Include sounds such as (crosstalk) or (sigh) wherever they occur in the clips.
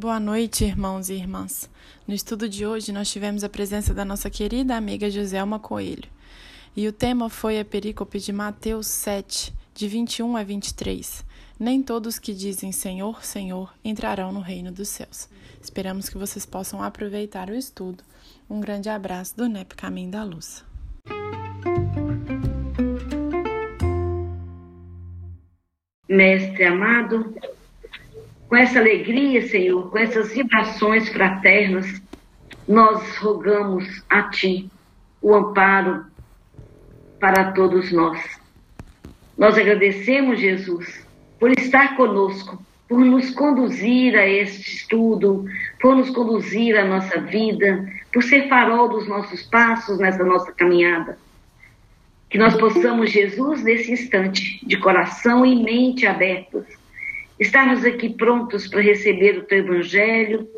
Boa noite, irmãos e irmãs. No estudo de hoje, nós tivemos a presença da nossa querida amiga Joselma Coelho. E o tema foi a perícope de Mateus 7, de 21 a 23. Nem todos que dizem Senhor, Senhor entrarão no reino dos céus. Esperamos que vocês possam aproveitar o estudo. Um grande abraço do NEP Caminho da Luz. Mestre amado, com essa alegria, Senhor, com essas vibrações fraternas, nós rogamos a Ti o amparo para todos nós. Nós agradecemos, Jesus, por estar conosco, por nos conduzir a este estudo, por nos conduzir à nossa vida, por ser farol dos nossos passos nessa nossa caminhada. Que nós possamos, Jesus, nesse instante, de coração e mente abertos, estarmos aqui prontos para receber o teu evangelho,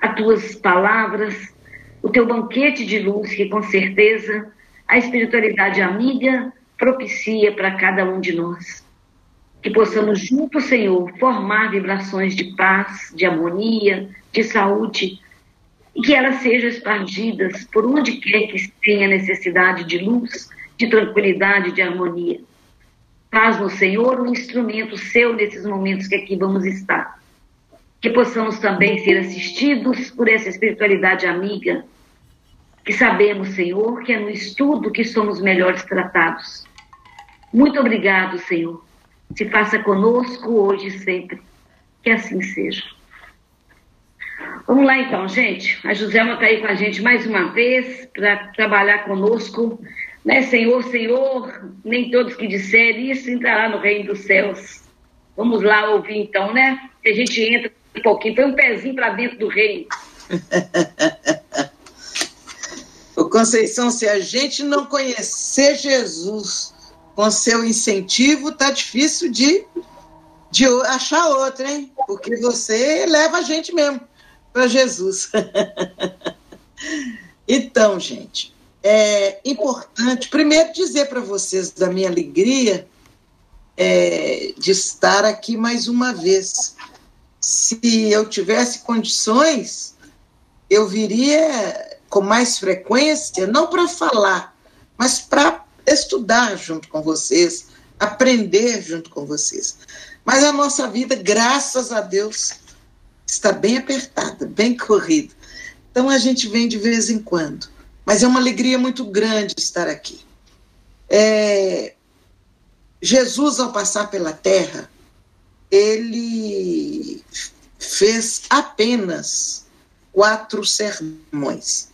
as tuas palavras, o teu banquete de luz, que com certeza a espiritualidade amiga propicia para cada um de nós. Que possamos juntos, Senhor, formar vibrações de paz, de harmonia, de saúde, e que elas sejam espargidas por onde quer que tenha necessidade de luz, de tranquilidade, de harmonia. Faz no Senhor um instrumento seu nesses momentos que aqui vamos estar. Que possamos também ser assistidos por essa espiritualidade amiga, que sabemos, Senhor, que é no estudo que somos melhores tratados. Muito obrigado, Senhor. Se faça conosco hoje e sempre. Que assim seja. Vamos lá então, gente. A Joselma está aí com a gente mais uma vez para trabalhar conosco né, Senhor, Senhor, nem todos que disserem isso entrará no reino dos céus. Vamos lá ouvir então, né? Que a gente entra um pouquinho, põe um pezinho para dentro do reino. o (laughs) Conceição, se a gente não conhecer Jesus com seu incentivo, tá difícil de, de achar outro, hein? Porque você leva a gente mesmo para Jesus. (laughs) então, gente, é importante, primeiro, dizer para vocês da minha alegria é, de estar aqui mais uma vez. Se eu tivesse condições, eu viria com mais frequência, não para falar, mas para estudar junto com vocês, aprender junto com vocês. Mas a nossa vida, graças a Deus, está bem apertada, bem corrida. Então a gente vem de vez em quando mas é uma alegria muito grande estar aqui. É, Jesus, ao passar pela terra, ele fez apenas quatro sermões.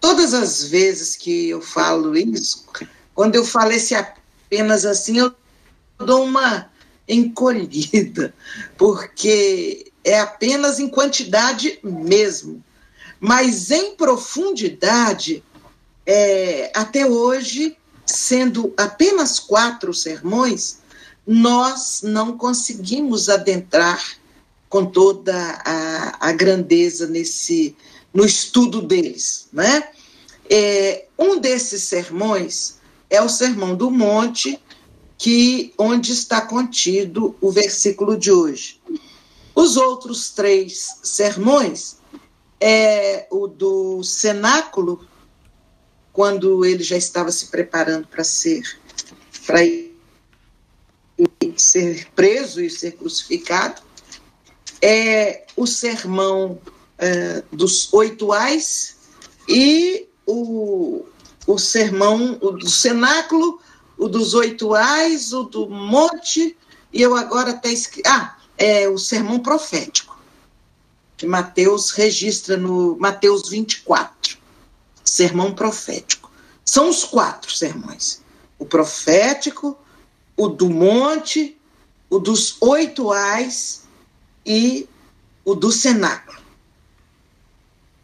Todas as vezes que eu falo isso, quando eu falo esse apenas assim, eu dou uma encolhida, porque é apenas em quantidade mesmo. Mas em profundidade, é, até hoje, sendo apenas quatro sermões, nós não conseguimos adentrar com toda a, a grandeza nesse no estudo deles, né? É, um desses sermões é o Sermão do Monte, que onde está contido o versículo de hoje. Os outros três sermões é o do cenáculo, quando ele já estava se preparando para ser para ser preso e ser crucificado, é o sermão é, dos oito ais e o, o sermão o do cenáculo, o dos oito ais, o do monte, e eu agora até escrevi. Ah, é o sermão profético que Mateus registra no Mateus 24, sermão profético. São os quatro sermões: o profético, o do monte, o dos oito ais e o do cenáculo.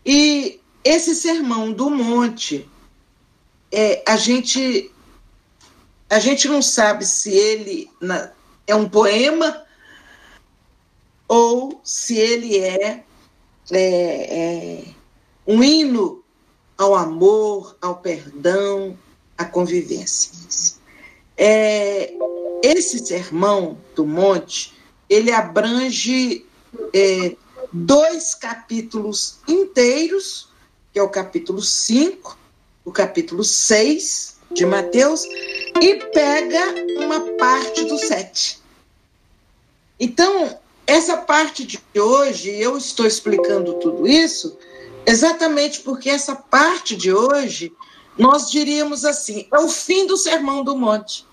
E esse sermão do monte, é, a gente a gente não sabe se ele na, é um poema ou se ele é, é, é um hino ao amor, ao perdão, à convivência. É, esse sermão do monte, ele abrange é, dois capítulos inteiros, que é o capítulo 5, o capítulo 6 de Mateus, e pega uma parte do 7. Então, essa parte de hoje, eu estou explicando tudo isso exatamente porque essa parte de hoje, nós diríamos assim, é o fim do Sermão do Monte.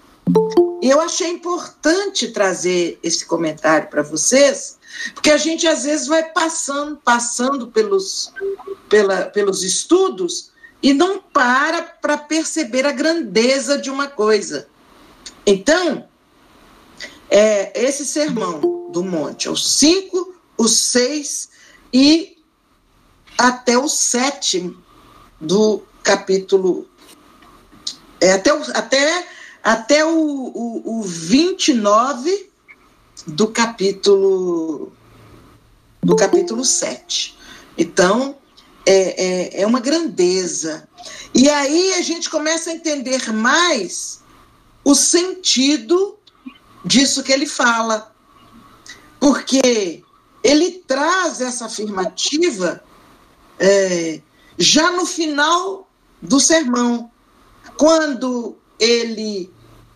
E eu achei importante trazer esse comentário para vocês, porque a gente às vezes vai passando, passando pelos, pela, pelos estudos e não para para perceber a grandeza de uma coisa. Então, é, esse sermão do monte, é o 5, o 6 e até o 7 do capítulo. É, até, o, até, até o, o, o 29 do capítulo do capítulo 7. Então, é, é, é uma grandeza. E aí a gente começa a entender mais o sentido disso que ele fala. Porque ele traz essa afirmativa é, já no final do sermão, quando ele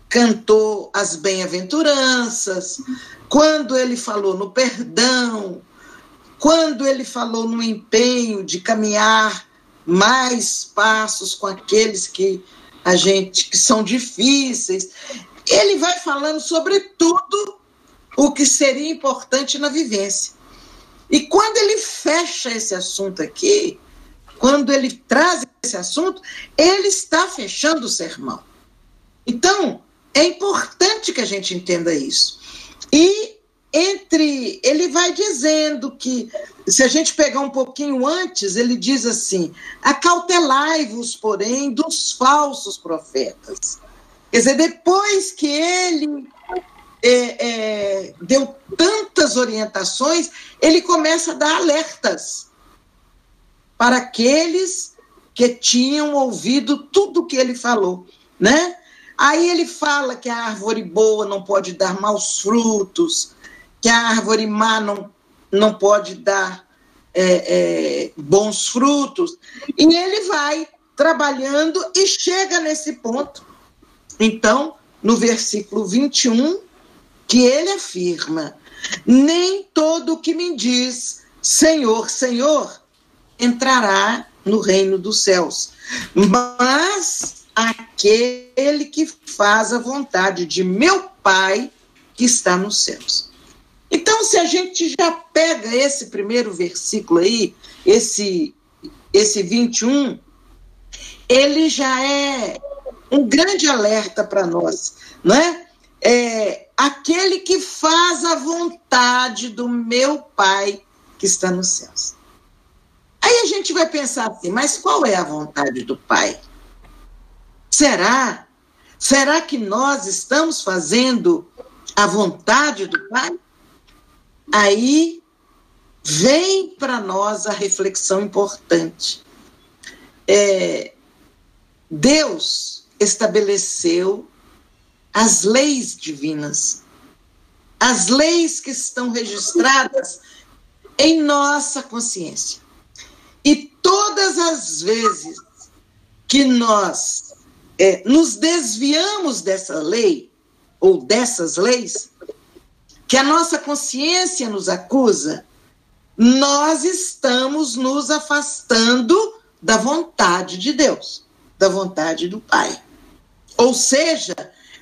cantou as bem-aventuranças, quando ele falou no perdão, quando ele falou no empenho de caminhar mais passos com aqueles que a gente que são difíceis, ele vai falando sobre tudo o que seria importante na vivência. E quando ele fecha esse assunto aqui, quando ele traz esse assunto, ele está fechando o sermão. Então, é importante que a gente entenda isso. E entre ele vai dizendo que se a gente pegar um pouquinho antes, ele diz assim: acautelai-vos, porém, dos falsos profetas. Quer dizer, depois que ele é, é, deu tantas orientações, ele começa a dar alertas para aqueles que tinham ouvido tudo que ele falou, né? Aí ele fala que a árvore boa não pode dar maus frutos, que a árvore má não, não pode dar é, é, bons frutos. E ele vai trabalhando e chega nesse ponto então, no versículo 21, que ele afirma: Nem todo o que me diz Senhor, Senhor, entrará no reino dos céus, mas aquele que faz a vontade de meu Pai que está nos céus. Então, se a gente já pega esse primeiro versículo aí, esse, esse 21, ele já é um grande alerta para nós, não é? é? Aquele que faz a vontade do meu Pai que está nos céus. Aí a gente vai pensar assim, mas qual é a vontade do Pai? Será? Será que nós estamos fazendo a vontade do Pai? Aí vem para nós a reflexão importante. É, Deus estabeleceu as leis divinas, as leis que estão registradas em nossa consciência. E todas as vezes que nós é, nos desviamos dessa lei, ou dessas leis, que a nossa consciência nos acusa, nós estamos nos afastando da vontade de Deus, da vontade do Pai. Ou seja,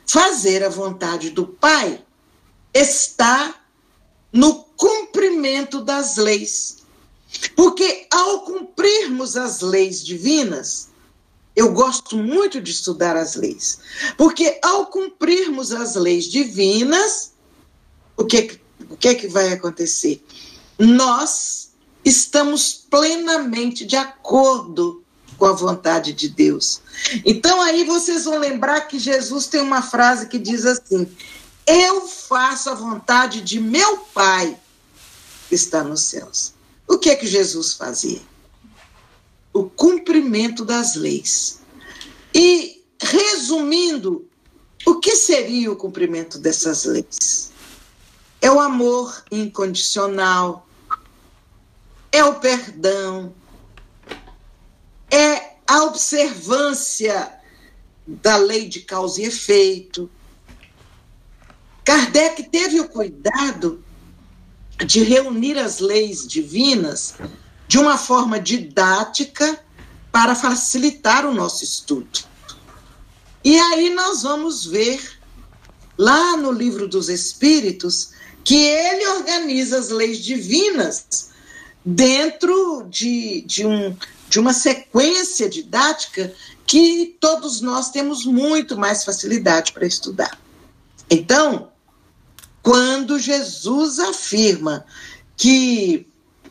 fazer a vontade do Pai está no cumprimento das leis. Porque ao cumprirmos as leis divinas, eu gosto muito de estudar as leis, porque ao cumprirmos as leis divinas, o que, o que, que vai acontecer? Nós estamos plenamente de acordo com a vontade de Deus. Então aí vocês vão lembrar que Jesus tem uma frase que diz assim: Eu faço a vontade de meu Pai que está nos céus. O que é que Jesus fazia? O cumprimento das leis. E resumindo, o que seria o cumprimento dessas leis? É o amor incondicional, é o perdão, é a observância da lei de causa e efeito. Kardec teve o cuidado de reunir as leis divinas de uma forma didática para facilitar o nosso estudo. E aí nós vamos ver lá no livro dos Espíritos que ele organiza as leis divinas dentro de, de, um, de uma sequência didática que todos nós temos muito mais facilidade para estudar. Então, quando Jesus afirma que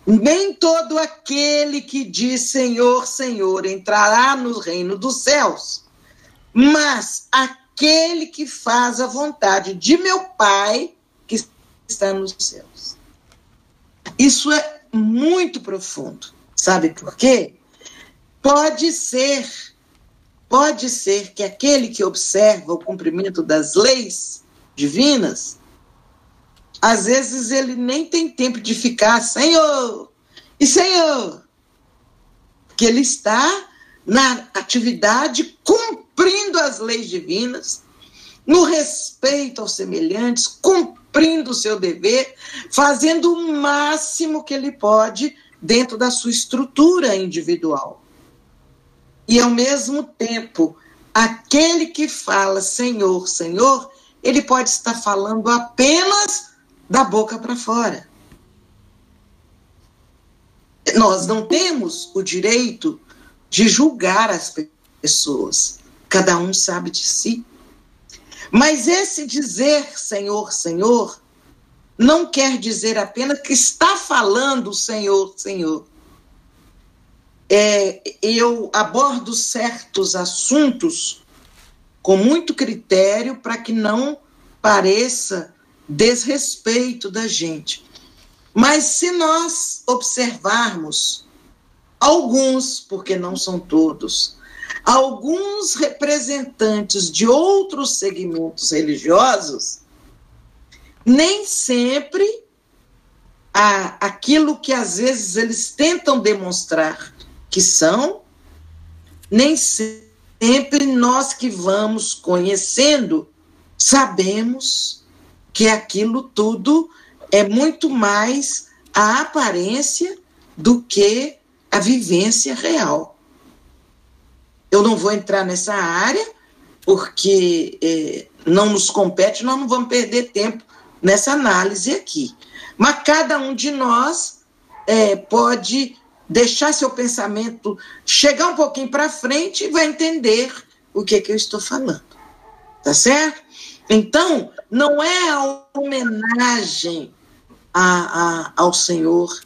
nem todo aquele que diz Senhor, Senhor entrará no reino dos céus, mas aquele que faz a vontade de meu Pai que está nos céus. Isso é muito profundo. Sabe por quê? Pode ser, pode ser que aquele que observa o cumprimento das leis divinas às vezes ele nem tem tempo de ficar, Senhor, e Senhor, porque ele está na atividade cumprindo as leis divinas, no respeito aos semelhantes, cumprindo o seu dever, fazendo o máximo que ele pode dentro da sua estrutura individual. E ao mesmo tempo, aquele que fala Senhor, Senhor, ele pode estar falando apenas da boca para fora. Nós não temos o direito de julgar as pessoas. Cada um sabe de si. Mas esse dizer Senhor, Senhor, não quer dizer apenas que está falando Senhor, Senhor. É, eu abordo certos assuntos com muito critério para que não pareça desrespeito da gente. Mas se nós observarmos alguns, porque não são todos, alguns representantes de outros segmentos religiosos, nem sempre a, aquilo que às vezes eles tentam demonstrar que são, nem sempre nós que vamos conhecendo sabemos que aquilo tudo é muito mais a aparência do que a vivência real. Eu não vou entrar nessa área, porque é, não nos compete, nós não vamos perder tempo nessa análise aqui. Mas cada um de nós é, pode deixar seu pensamento chegar um pouquinho para frente e vai entender o que, é que eu estou falando. Tá certo? Então, não é a homenagem a, a, ao Senhor,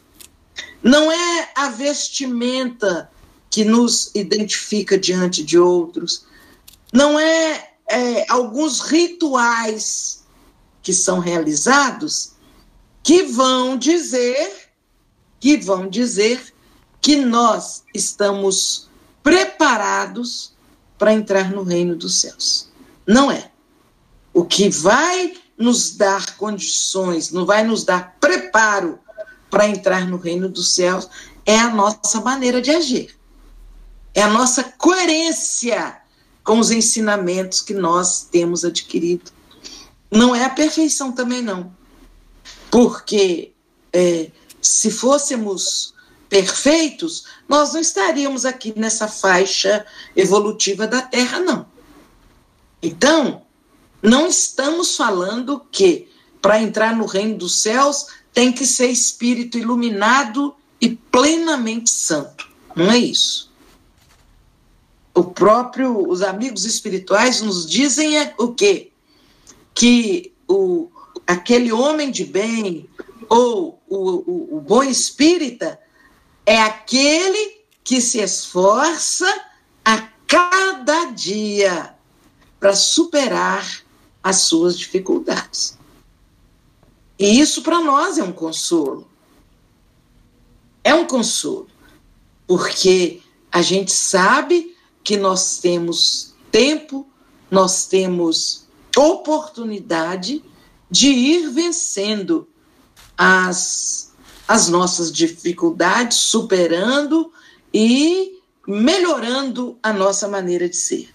não é a vestimenta que nos identifica diante de outros, não é, é alguns rituais que são realizados que vão dizer que vão dizer que nós estamos preparados para entrar no reino dos céus. Não é. O que vai nos dar condições, não vai nos dar preparo para entrar no reino dos céus, é a nossa maneira de agir. É a nossa coerência com os ensinamentos que nós temos adquirido. Não é a perfeição também, não. Porque é, se fôssemos perfeitos, nós não estaríamos aqui nessa faixa evolutiva da Terra, não. Então, não estamos falando que para entrar no reino dos céus tem que ser espírito iluminado e plenamente santo. Não é isso. O próprio, os amigos espirituais nos dizem é o quê? Que o, aquele homem de bem ou o, o, o bom espírita é aquele que se esforça a cada dia para superar as suas dificuldades. E isso para nós é um consolo. É um consolo, porque a gente sabe que nós temos tempo, nós temos oportunidade de ir vencendo as as nossas dificuldades, superando e melhorando a nossa maneira de ser.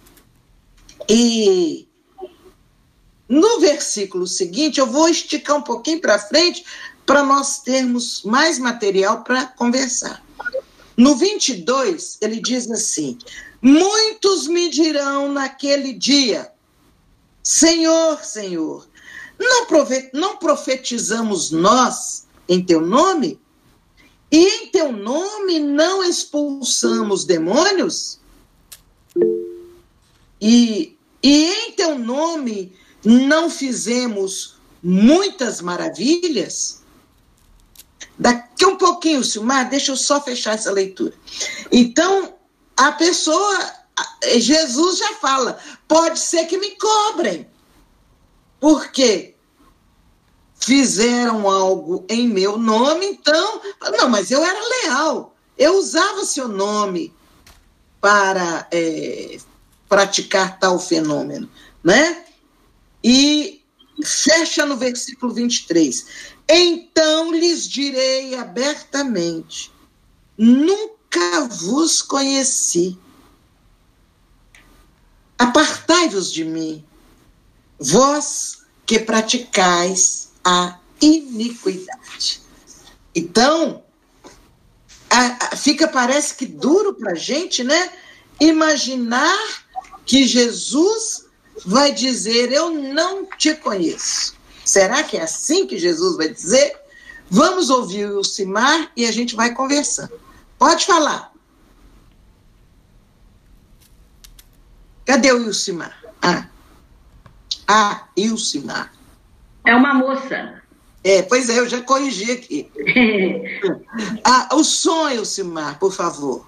E no versículo seguinte, eu vou esticar um pouquinho para frente para nós termos mais material para conversar. No 22, ele diz assim: Muitos me dirão naquele dia, Senhor, Senhor, não profetizamos nós em teu nome? E em teu nome não expulsamos demônios? E, e em teu nome não fizemos muitas maravilhas? Daqui um pouquinho, Silmar, deixa eu só fechar essa leitura. Então, a pessoa, Jesus já fala, pode ser que me cobrem. Por quê? Fizeram algo em meu nome, então. Não, mas eu era leal. Eu usava seu nome para é, praticar tal fenômeno, né? E fecha no versículo 23. Então lhes direi abertamente: nunca vos conheci. Apartai-vos de mim, vós que praticais a iniquidade. Então, a, a, fica, parece que duro para a gente, né? Imaginar que Jesus vai dizer: Eu não te conheço. Será que é assim que Jesus vai dizer? Vamos ouvir o Simar e a gente vai conversando. Pode falar. Cadê o Ilcimar? Ah. Ah, Ilcimar. É uma moça. É, pois é, eu já corrigi aqui. (laughs) ah, o som, Ilcimar, por favor.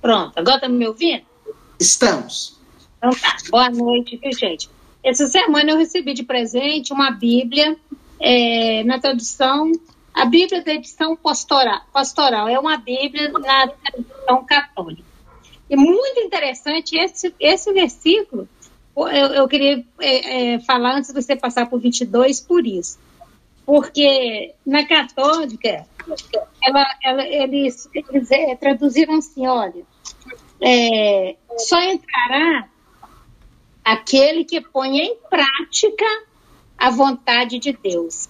Pronto, agora estão me ouvindo? Estamos. Então tá, boa noite, viu, gente? Essa semana eu recebi de presente uma Bíblia é, na tradução, a Bíblia da edição pastoral, pastoral, é uma Bíblia na tradução católica. E muito interessante esse, esse versículo, eu, eu queria é, é, falar antes de você passar por 22 por isso. Porque na católica, ela, ela, eles, eles é, traduziram assim, olha, é, só entrará aquele que põe em prática a vontade de Deus.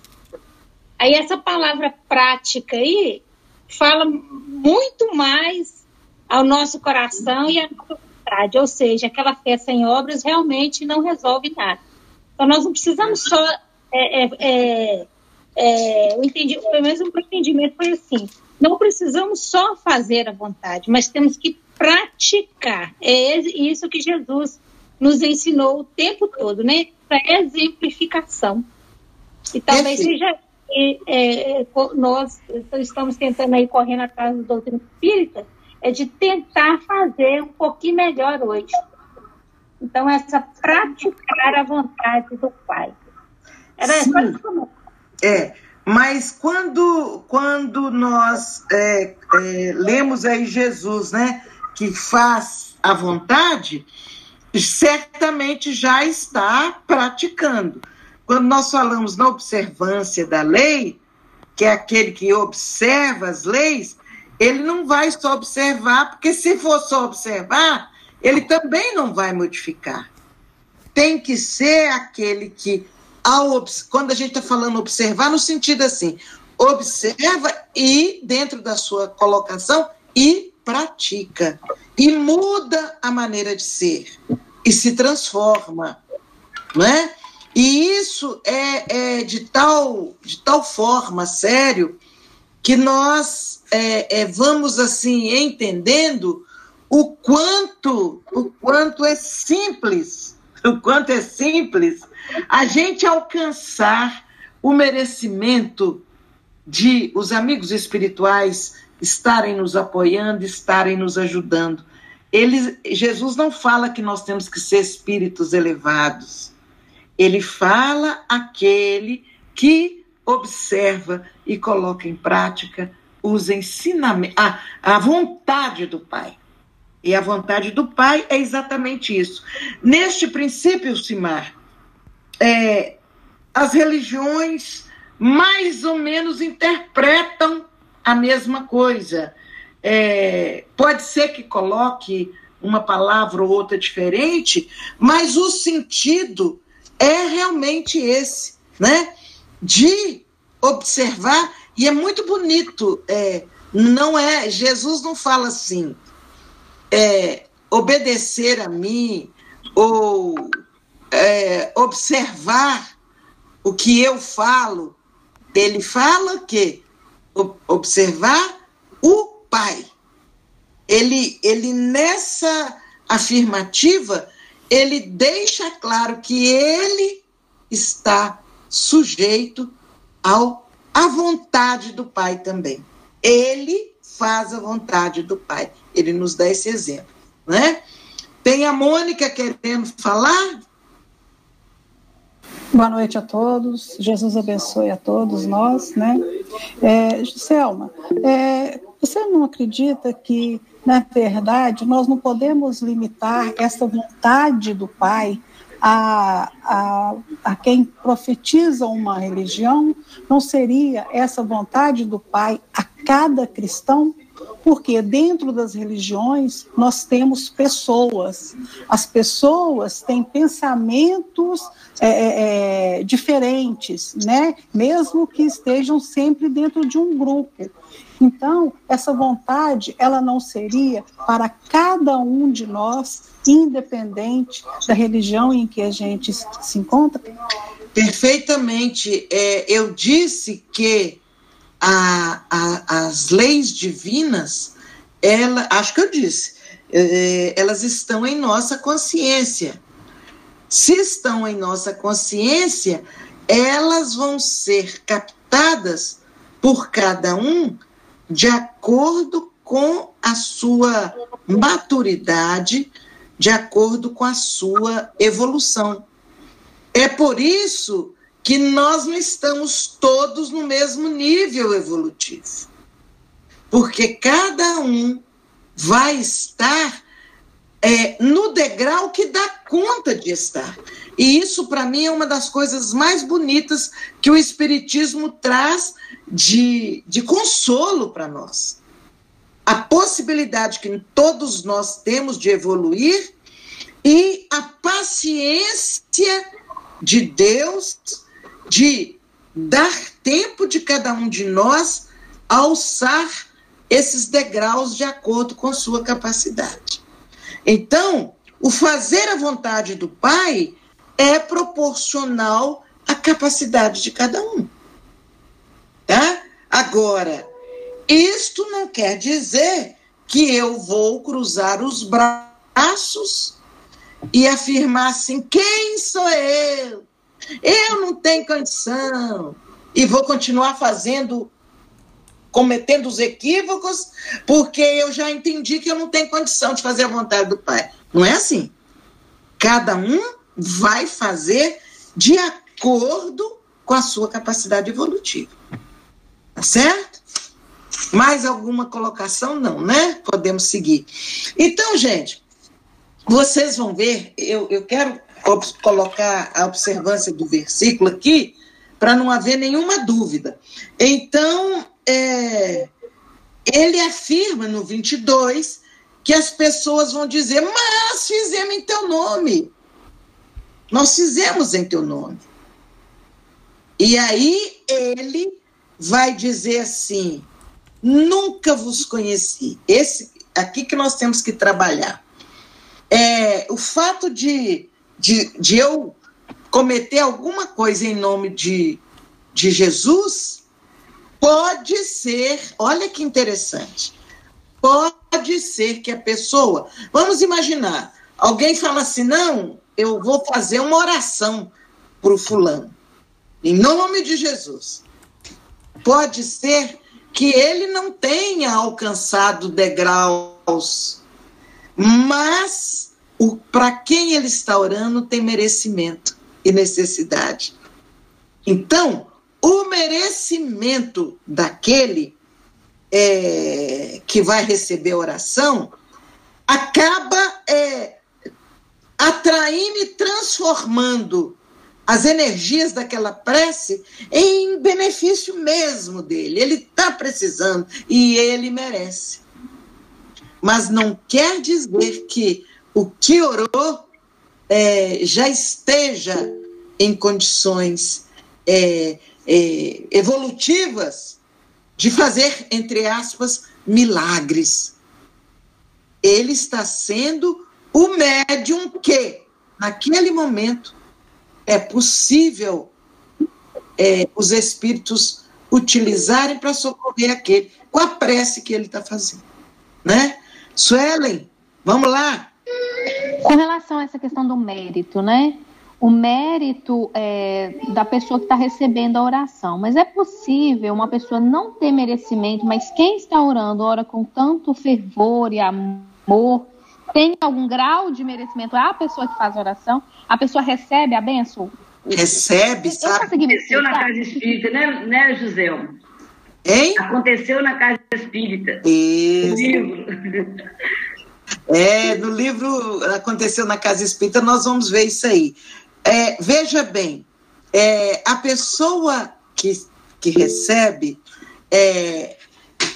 Aí essa palavra prática aí fala muito mais ao nosso coração e à nossa vontade, ou seja, aquela fé sem obras realmente não resolve nada. Então nós não precisamos só é, é, é, é o entendimento, pelo menos o meu entendimento foi assim, não precisamos só fazer a vontade, mas temos que praticar. É isso que Jesus nos ensinou o tempo todo, né? Para exemplificação. E talvez seja é, é, nós estamos tentando aí correndo atrás do doutrina espírita, é de tentar fazer um pouquinho melhor hoje. Então, essa praticar a vontade do Pai. Era Sim. É, mas quando, quando nós é, é, lemos aí Jesus, né? que faz a vontade, certamente já está praticando. Quando nós falamos na observância da lei, que é aquele que observa as leis, ele não vai só observar, porque se for só observar, ele também não vai modificar. Tem que ser aquele que, ao, quando a gente está falando observar, no sentido assim, observa e, dentro da sua colocação, e pratica e muda a maneira de ser e se transforma, não é? E isso é, é de tal de tal forma sério que nós é, é, vamos assim entendendo o quanto o quanto é simples (laughs) o quanto é simples a gente alcançar o merecimento de os amigos espirituais estarem nos apoiando, estarem nos ajudando. Jesus não fala que nós temos que ser espíritos elevados. Ele fala aquele que observa e coloca em prática os ensinamentos, a, vontade do Pai. E a vontade do Pai é exatamente isso. Neste princípio, Simar, é, as religiões mais ou menos interpretam a mesma coisa. É, pode ser que coloque uma palavra ou outra diferente, mas o sentido é realmente esse, né? De observar, e é muito bonito, é, não é, Jesus não fala assim, é, obedecer a mim, ou é, observar o que eu falo, ele fala que observar o Pai. Ele, ele nessa afirmativa, ele deixa claro que ele está sujeito ao à vontade do Pai também. Ele faz a vontade do Pai. Ele nos dá esse exemplo, né? Tem a Mônica querendo falar? Boa noite a todos, Jesus abençoe a todos nós, né? É, Selma, é, você não acredita que, na verdade, nós não podemos limitar essa vontade do Pai a, a, a quem profetiza uma religião? Não seria essa vontade do Pai a cada cristão? Porque dentro das religiões nós temos pessoas. As pessoas têm pensamentos é, é, é, diferentes, né? Mesmo que estejam sempre dentro de um grupo. Então, essa vontade, ela não seria para cada um de nós, independente da religião em que a gente se encontra? Perfeitamente. É, eu disse que a, a, as leis divinas, ela, acho que eu disse, é, elas estão em nossa consciência. Se estão em nossa consciência, elas vão ser captadas por cada um de acordo com a sua maturidade, de acordo com a sua evolução. É por isso que nós não estamos todos no mesmo nível evolutivo. Porque cada um vai estar é, no degrau que dá conta de estar. E isso, para mim, é uma das coisas mais bonitas que o Espiritismo traz de, de consolo para nós. A possibilidade que todos nós temos de evoluir e a paciência de Deus de dar tempo de cada um de nós alçar esses degraus de acordo com sua capacidade. Então, o fazer a vontade do Pai é proporcional à capacidade de cada um. Tá? Agora, isto não quer dizer que eu vou cruzar os braços e afirmar assim: quem sou eu? Eu não tenho condição. E vou continuar fazendo, cometendo os equívocos, porque eu já entendi que eu não tenho condição de fazer a vontade do Pai. Não é assim. Cada um vai fazer de acordo com a sua capacidade evolutiva. Tá certo? Mais alguma colocação? Não, né? Podemos seguir. Então, gente, vocês vão ver, eu, eu quero colocar a observância do versículo aqui, para não haver nenhuma dúvida. Então, é, ele afirma no 22 que as pessoas vão dizer: Mas fizemos em teu nome. Nós fizemos em teu nome. E aí ele vai dizer assim: Nunca vos conheci. Esse aqui que nós temos que trabalhar. É, o fato de de, de eu cometer alguma coisa em nome de, de Jesus, pode ser, olha que interessante, pode ser que a pessoa, vamos imaginar, alguém fala assim, não, eu vou fazer uma oração para o fulano, em nome de Jesus. Pode ser que ele não tenha alcançado degraus, mas para quem ele está orando tem merecimento e necessidade. Então, o merecimento daquele é, que vai receber oração, acaba é, atraindo e transformando as energias daquela prece em benefício mesmo dele. Ele está precisando e ele merece. Mas não quer dizer que o que orou é, já esteja em condições é, é, evolutivas de fazer, entre aspas, milagres. Ele está sendo o médium que, naquele momento, é possível é, os espíritos utilizarem para socorrer aquele, com a prece que ele está fazendo. Né? Suelen, vamos lá. Com relação a essa questão do mérito, né? O mérito é, da pessoa que está recebendo a oração. Mas é possível uma pessoa não ter merecimento, mas quem está orando ora com tanto fervor e amor tem algum grau de merecimento a pessoa que faz oração, a pessoa recebe a benção? Recebe, sabe? Aconteceu na casa espírita, né, né José? Hein? Aconteceu na casa espírita. Isso. Livro. É, no livro Aconteceu na Casa Espírita, nós vamos ver isso aí. É, veja bem, é, a pessoa que, que recebe é,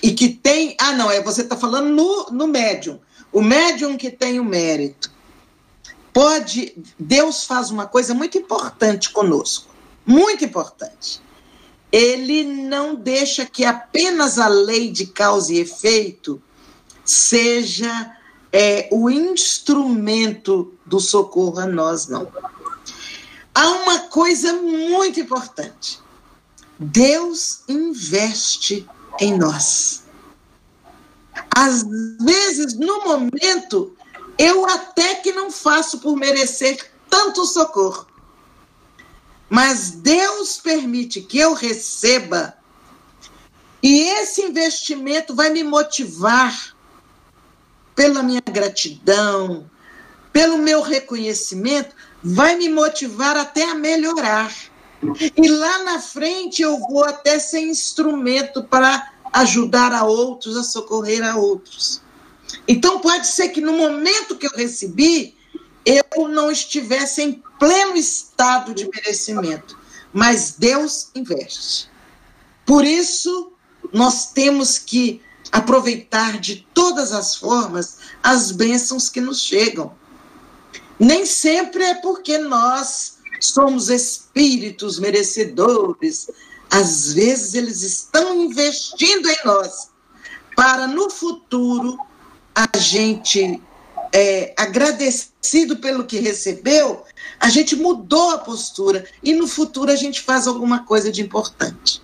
e que tem. Ah, não, é você está falando no, no médium. O médium que tem o mérito. Pode. Deus faz uma coisa muito importante conosco. Muito importante. Ele não deixa que apenas a lei de causa e efeito seja é, o instrumento do socorro a nós, não. Há uma coisa muito importante. Deus investe em nós. Às vezes, no momento, eu até que não faço por merecer tanto socorro. Mas Deus permite que eu receba, e esse investimento vai me motivar pela minha gratidão, pelo meu reconhecimento, vai me motivar até a melhorar. E lá na frente eu vou até ser instrumento para ajudar a outros, a socorrer a outros. Então pode ser que no momento que eu recebi, eu não estivesse em pleno estado de merecimento, mas Deus investe. Por isso, nós temos que aproveitar de todas as formas as bênçãos que nos chegam. Nem sempre é porque nós somos espíritos merecedores, às vezes eles estão investindo em nós para no futuro a gente é, agradecido pelo que recebeu, a gente mudou a postura e no futuro a gente faz alguma coisa de importante.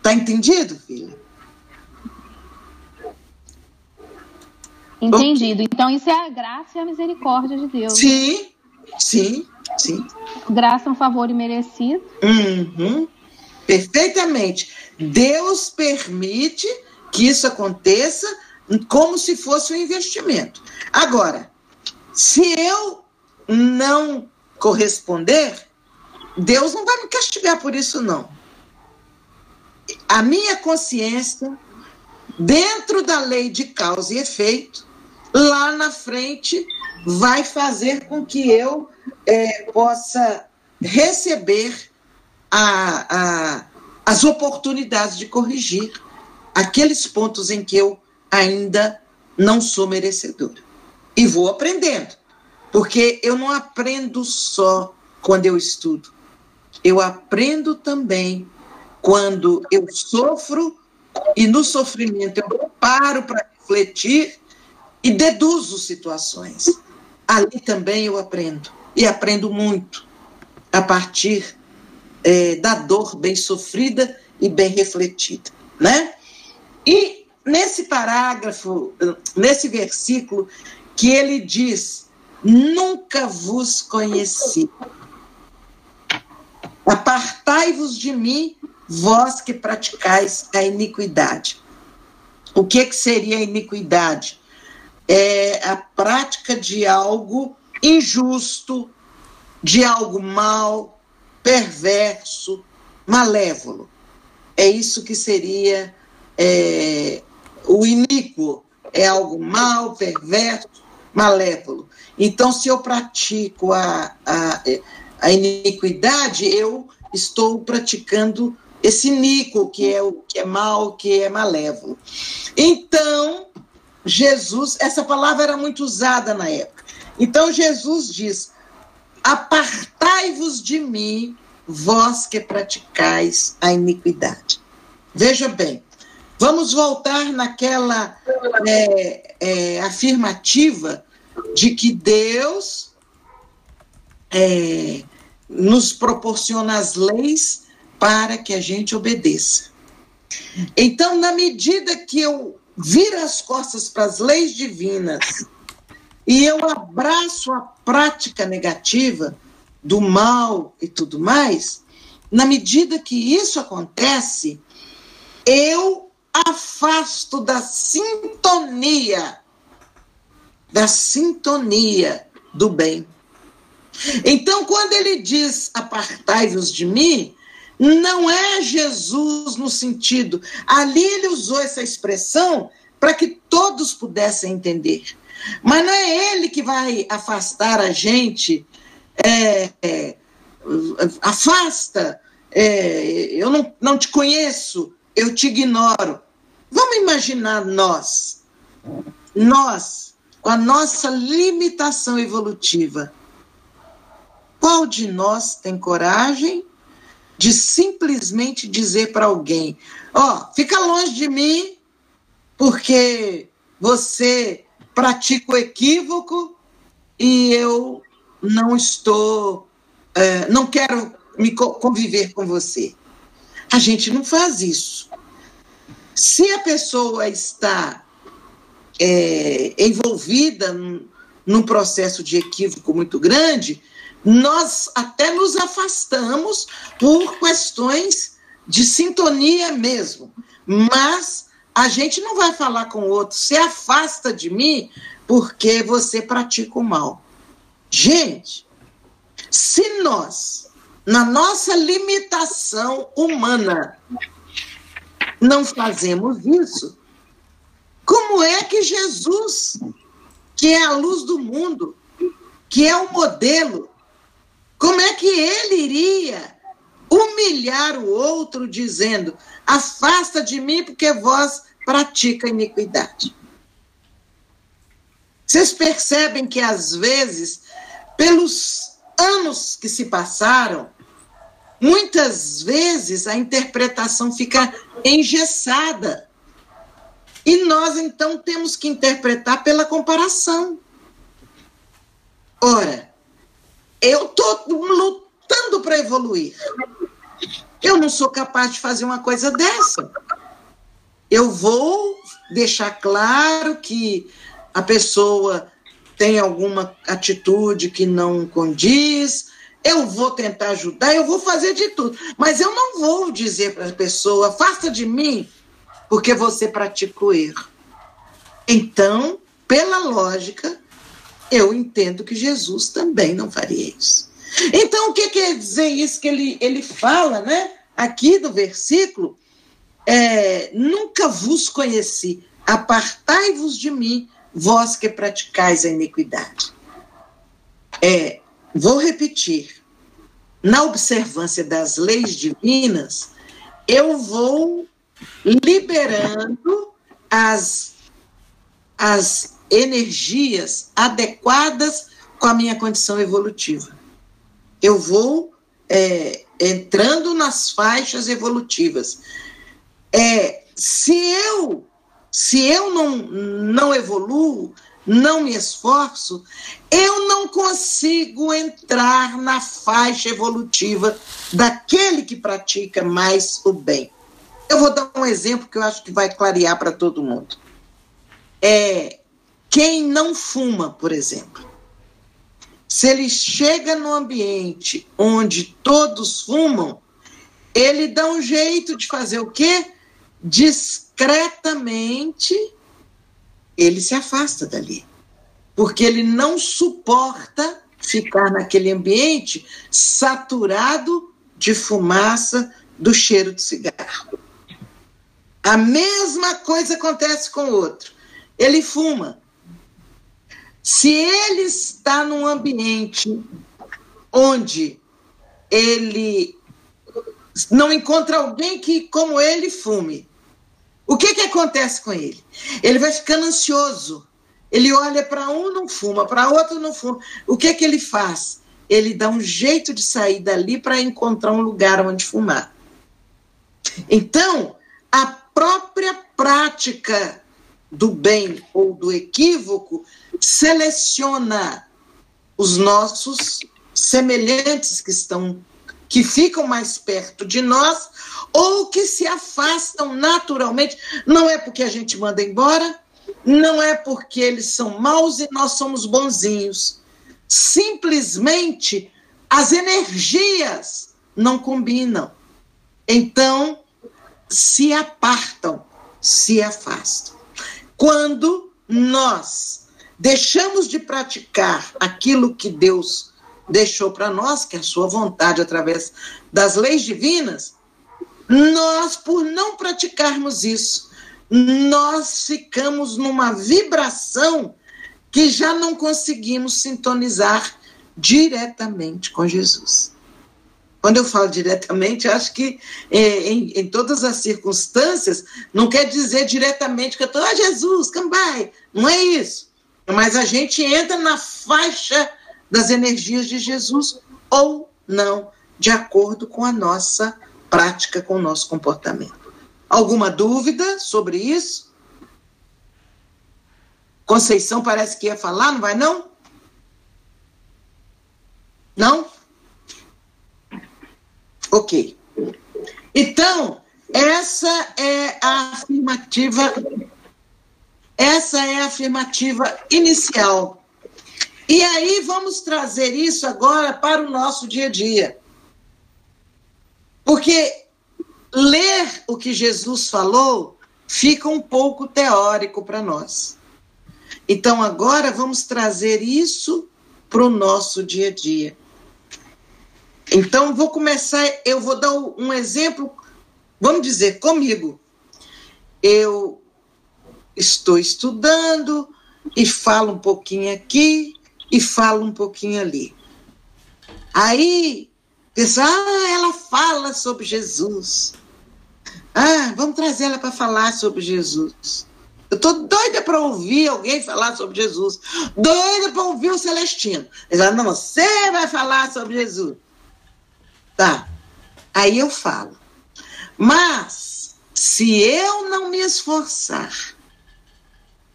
Tá entendido, filha? Entendido. Então isso é a graça e a misericórdia de Deus. Sim, sim, sim. Graça é um favor imerecido. Uhum. Perfeitamente. Deus permite que isso aconteça como se fosse um investimento. Agora, se eu não corresponder, Deus não vai me castigar por isso, não. A minha consciência, dentro da lei de causa e efeito, lá na frente vai fazer com que eu é, possa receber a, a, as oportunidades de corrigir aqueles pontos em que eu ainda não sou merecedora. E vou aprendendo, porque eu não aprendo só quando eu estudo, eu aprendo também quando eu sofro e no sofrimento eu paro para refletir e deduzo situações. Ali também eu aprendo, e aprendo muito, a partir é, da dor bem sofrida e bem refletida, né? E nesse parágrafo, nesse versículo, que ele diz: Nunca vos conheci. Apartai-vos de mim, vós que praticais a iniquidade. O que, que seria a iniquidade? É a prática de algo injusto, de algo mal, perverso, malévolo. É isso que seria é, o iníquo. É algo mal, perverso, malévolo. Então, se eu pratico a, a, a iniquidade, eu estou praticando esse nico, que é o que é mal, que é malévolo. Então, Jesus, essa palavra era muito usada na época. Então, Jesus diz: Apartai-vos de mim, vós que praticais a iniquidade. Veja bem, vamos voltar naquela é, é, afirmativa de que Deus é, nos proporciona as leis para que a gente obedeça. Então, na medida que eu viro as costas para as leis divinas e eu abraço a prática negativa do mal e tudo mais, na medida que isso acontece, eu afasto da sintonia, da sintonia do bem. Então, quando ele diz apartai-vos de mim, não é Jesus no sentido. Ali ele usou essa expressão para que todos pudessem entender. Mas não é ele que vai afastar a gente. É, é, afasta, é, eu não, não te conheço, eu te ignoro. Vamos imaginar nós, nós, com a nossa limitação evolutiva, qual de nós tem coragem de simplesmente dizer para alguém: Ó, oh, fica longe de mim, porque você pratica o equívoco e eu não estou, é, não quero me conviver com você. A gente não faz isso. Se a pessoa está é, envolvida num processo de equívoco muito grande, nós até nos afastamos por questões de sintonia mesmo. Mas a gente não vai falar com o outro, se afasta de mim porque você pratica o mal. Gente, se nós, na nossa limitação humana, não fazemos isso, como é que Jesus, que é a luz do mundo, que é o modelo, como é que ele iria humilhar o outro dizendo: afasta de mim porque vós pratica iniquidade? Vocês percebem que às vezes, pelos anos que se passaram, muitas vezes a interpretação fica engessada. E nós então temos que interpretar pela comparação. Ora, eu estou lutando para evoluir. Eu não sou capaz de fazer uma coisa dessa. Eu vou deixar claro que a pessoa tem alguma atitude que não condiz, eu vou tentar ajudar, eu vou fazer de tudo. Mas eu não vou dizer para a pessoa, faça de mim, porque você pratica o erro. Então, pela lógica, eu entendo que Jesus também não faria isso. Então, o que quer dizer isso que ele, ele fala, né? Aqui do versículo, é, nunca vos conheci, apartai-vos de mim, vós que praticais a iniquidade. É, vou repetir, na observância das leis divinas, eu vou liberando as, as energias adequadas com a minha condição evolutiva. Eu vou é, entrando nas faixas evolutivas. É, se eu se eu não, não evoluo, não me esforço, eu não consigo entrar na faixa evolutiva daquele que pratica mais o bem. Eu vou dar um exemplo que eu acho que vai clarear para todo mundo. É, quem não fuma, por exemplo, se ele chega no ambiente onde todos fumam, ele dá um jeito de fazer o quê? Discretamente, ele se afasta dali. Porque ele não suporta ficar naquele ambiente saturado de fumaça do cheiro de cigarro. A mesma coisa acontece com o outro. Ele fuma, Se ele está num ambiente onde ele não encontra alguém que, como ele, fume, o que, que acontece com ele? Ele vai ficando ansioso. Ele olha para um, não fuma, para outro, não fuma. O que, que ele faz? Ele dá um jeito de sair dali para encontrar um lugar onde fumar. Então, a própria prática do bem ou do equívoco seleciona os nossos semelhantes que estão que ficam mais perto de nós ou que se afastam naturalmente, não é porque a gente manda embora, não é porque eles são maus e nós somos bonzinhos. Simplesmente as energias não combinam. Então, se apartam, se afastam. Quando nós deixamos de praticar aquilo que Deus deixou para nós, que é a sua vontade através das leis divinas, nós, por não praticarmos isso, nós ficamos numa vibração que já não conseguimos sintonizar diretamente com Jesus. Quando eu falo diretamente, acho que é, em, em, todas as circunstâncias, não quer dizer diretamente que eu estou, ah, Jesus, cambai. Não é isso. Mas a gente entra na faixa das energias de Jesus ou não, de acordo com a nossa prática, com o nosso comportamento. Alguma dúvida sobre isso? Conceição parece que ia falar, não vai não? Não? Ok. Então, essa é a afirmativa essa é a afirmativa inicial. E aí vamos trazer isso agora para o nosso dia a dia. Porque ler o que Jesus falou fica um pouco teórico para nós. Então agora vamos trazer isso para o nosso dia a dia. Então vou começar, eu vou dar um exemplo, vamos dizer, comigo. Eu estou estudando e falo um pouquinho aqui e falo um pouquinho ali. Aí, pensa, ah, ela fala sobre Jesus. Ah, vamos trazer ela para falar sobre Jesus. Eu estou doida para ouvir alguém falar sobre Jesus. Doida para ouvir o Celestino. Ele fala, não, você vai falar sobre Jesus. Tá. Aí eu falo. Mas, se eu não me esforçar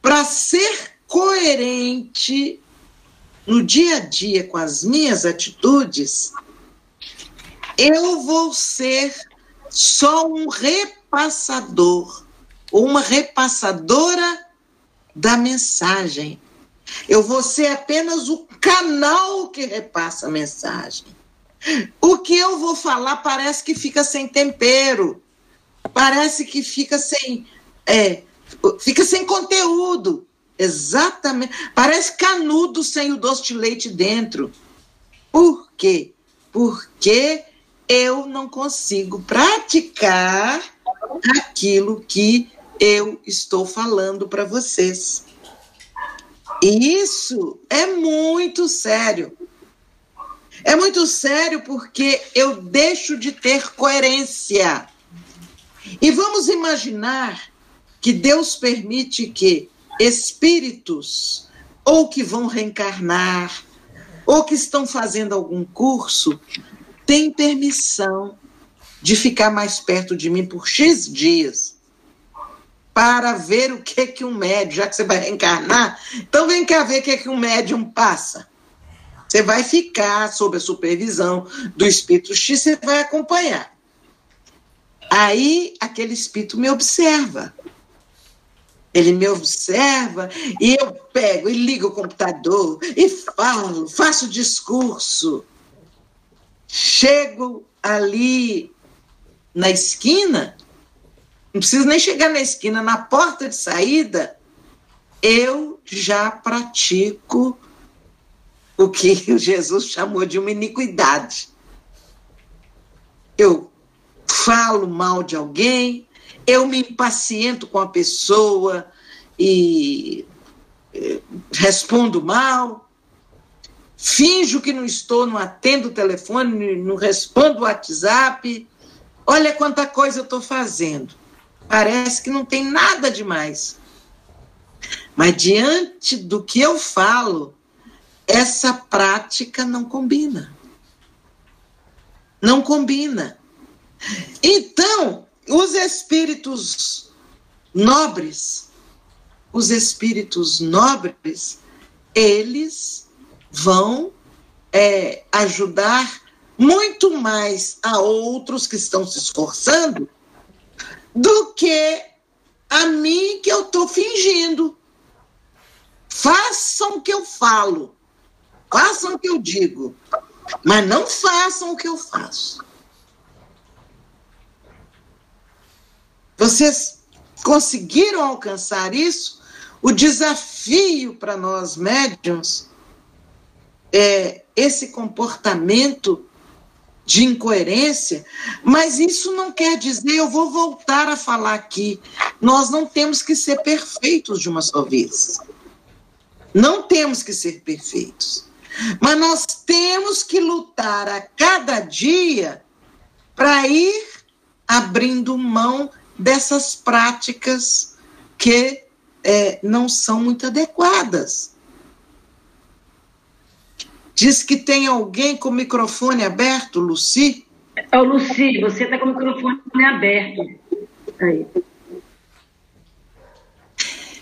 para ser coerente no dia a dia com as minhas atitudes, eu vou ser só um repassador ou uma repassadora da mensagem. Eu vou ser apenas o canal que repassa a mensagem. O que eu vou falar parece que fica sem tempero, parece que fica sem. É, fica sem conteúdo. Exatamente. Parece canudo sem o doce de leite dentro. Por quê? Porque eu não consigo praticar aquilo que eu estou falando para vocês. E isso é muito sério. É muito sério porque eu deixo de ter coerência. E vamos imaginar que Deus permite que espíritos, ou que vão reencarnar, ou que estão fazendo algum curso, têm permissão de ficar mais perto de mim por X dias para ver o que que um médium, já que você vai reencarnar, então vem cá ver o que que um médium passa. Você vai ficar sob a supervisão do espírito X, você vai acompanhar. Aí aquele espírito me observa. Ele me observa e eu pego e ligo o computador e falo, faço discurso. Chego ali na esquina, não preciso nem chegar na esquina, na porta de saída, eu já pratico o que (laughs) Jesus chamou de uma iniquidade. Eu falo mal de alguém, eu me impaciento com a pessoa e eh, respondo mal, finjo que não estou, não atendo o telefone, não respondo o WhatsApp. Olha quanta coisa eu estou fazendo. Parece que não tem nada demais. Mas diante do que eu falo, essa prática não combina. Não combina. Então, os espíritos nobres, os espíritos nobres, eles vão é, ajudar muito mais a outros que estão se esforçando do que a mim que eu estou fingindo. Façam o que eu falo, façam o que eu digo, mas não façam o que eu faço. Vocês conseguiram alcançar isso? O desafio para nós médiums é esse comportamento de incoerência, mas isso não quer dizer, eu vou voltar a falar aqui, nós não temos que ser perfeitos de uma só vez. Não temos que ser perfeitos. Mas nós temos que lutar a cada dia para ir abrindo mão dessas práticas que é, não são muito adequadas. Diz que tem alguém com o microfone aberto, Luci? Ô, oh, Luci, você está com o microfone aberto. Aí.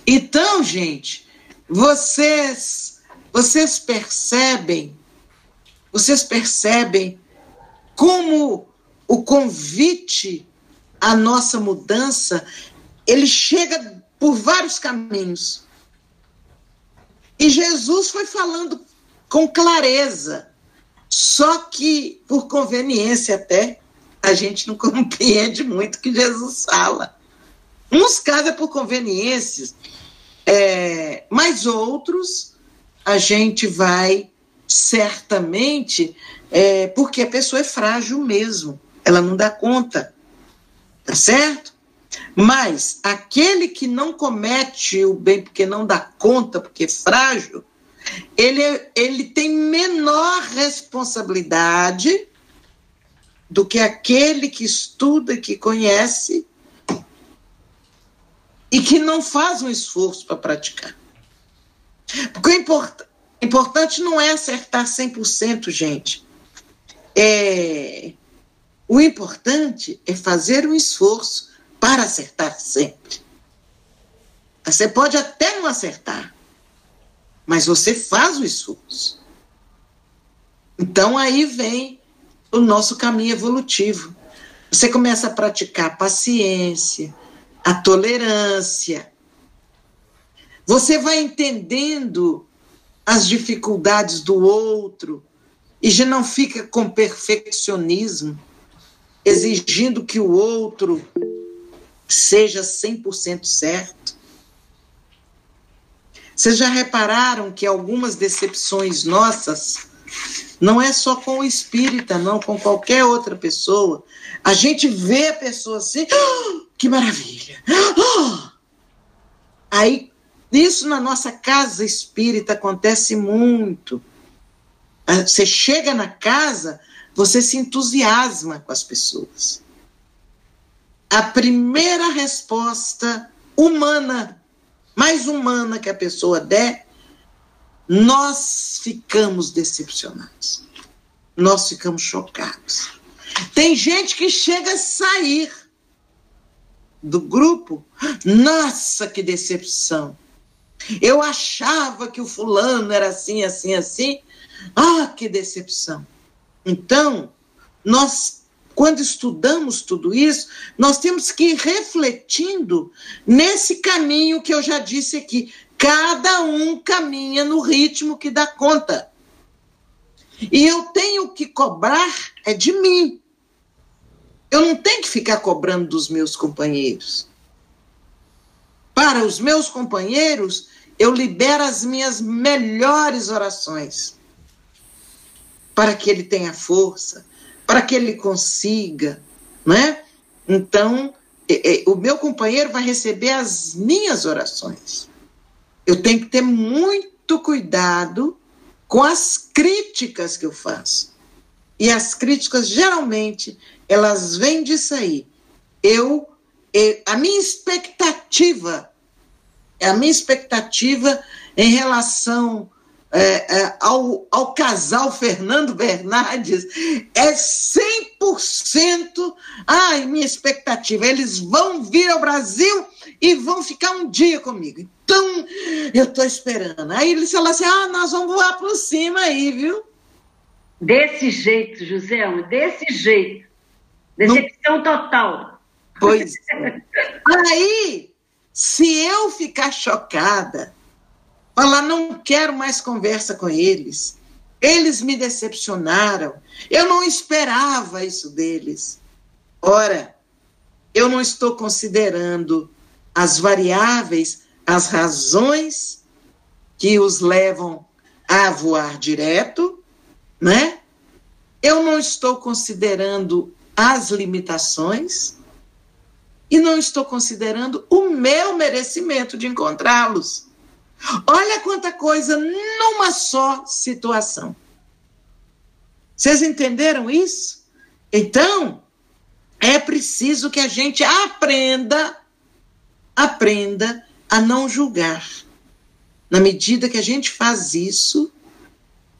Então, gente, vocês, vocês percebem, vocês percebem como o convite à nossa mudança, ele chega por vários caminhos. E Jesus foi falando com clareza. Só que, por conveniência até, a gente não (laughs) compreende muito o que Jesus fala. Uns casos é por conveniências, é, mas outros a gente vai certamente é, porque a pessoa é frágil mesmo, ela não dá conta, tá certo? Mas aquele que não comete o bem porque não dá conta, porque é frágil, ele, ele tem menor responsabilidade do que aquele que estuda, que conhece e que não faz um esforço para praticar. Porque o import, importante não é acertar 100%, gente. É, o importante é fazer um esforço para acertar sempre. Você pode até não acertar, mas você faz o esforço. Então aí vem o nosso caminho evolutivo. Você começa a praticar a paciência, a tolerância. Você vai entendendo as dificuldades do outro e já não fica com perfeccionismo, exigindo que o outro seja 100% certo. Vocês já repararam que algumas decepções nossas não é só com o espírita, não, com qualquer outra pessoa. A gente vê a pessoa assim, oh, que maravilha! Oh! Aí, isso na nossa casa espírita acontece muito. Ah, você chega na casa, você se entusiasma com as pessoas. A primeira resposta humana mais humana que a pessoa der, nós ficamos decepcionados. Nós ficamos chocados. Tem gente que chega a sair do grupo. Nossa, que decepção. Eu achava que o fulano era assim, assim, assim. Ah, que decepção. Então, nós quando estudamos tudo isso, nós temos que ir refletindo nesse caminho que eu já disse aqui. Cada um caminha no ritmo que dá conta. E eu tenho que cobrar é de mim. Eu não tenho que ficar cobrando dos meus companheiros. Para os meus companheiros, eu libero as minhas melhores orações para que ele tenha força, para que ele consiga, não é? Então, o meu companheiro vai receber as minhas orações. Eu tenho que ter muito cuidado com as críticas que eu faço. E as críticas, geralmente, elas vêm disso aí. Eu, eu a minha expectativa, a minha expectativa em relação é, é, ao, ao casal Fernando Bernardes é 100%. Ai, minha expectativa, eles vão vir ao Brasil e vão ficar um dia comigo. Então, eu estou esperando. Aí eles falam assim: ah, nós vamos voar por cima aí, viu? Desse jeito, José, desse jeito. Decepção Não... total. Pois (laughs) é. Aí, se eu ficar chocada, falar, não quero mais conversa com eles. Eles me decepcionaram. Eu não esperava isso deles. Ora, eu não estou considerando as variáveis, as razões que os levam a voar direto, né? Eu não estou considerando as limitações e não estou considerando o meu merecimento de encontrá-los. Olha quanta coisa numa só situação. Vocês entenderam isso? Então, é preciso que a gente aprenda, aprenda a não julgar. Na medida que a gente faz isso,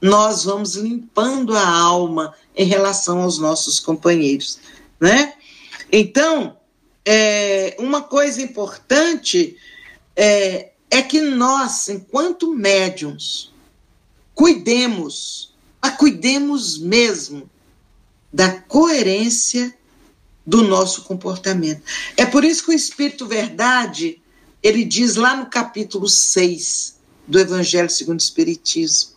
nós vamos limpando a alma em relação aos nossos companheiros, né? Então, é, uma coisa importante é, é que nós, enquanto médiums, cuidemos, mas cuidemos mesmo da coerência do nosso comportamento. É por isso que o Espírito Verdade, ele diz lá no capítulo 6 do Evangelho segundo o Espiritismo,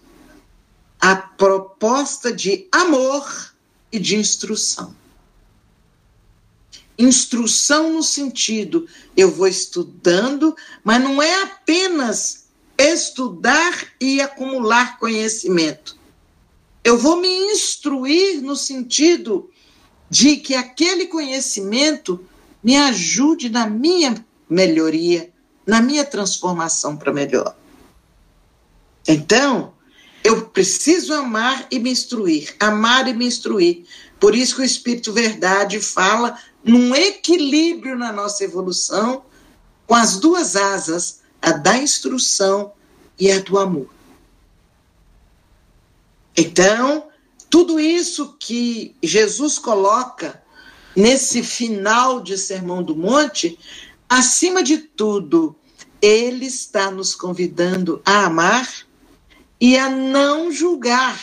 a proposta de amor e de instrução instrução no sentido eu vou estudando, mas não é apenas estudar e acumular conhecimento. Eu vou me instruir no sentido de que aquele conhecimento me ajude na minha melhoria, na minha transformação para melhor. Então, eu preciso amar e me instruir, amar e me instruir. Por isso que o Espírito Verdade fala num equilíbrio na nossa evolução com as duas asas, a da instrução e a do amor. Então, tudo isso que Jesus coloca nesse final de Sermão do Monte, acima de tudo, ele está nos convidando a amar e a não julgar.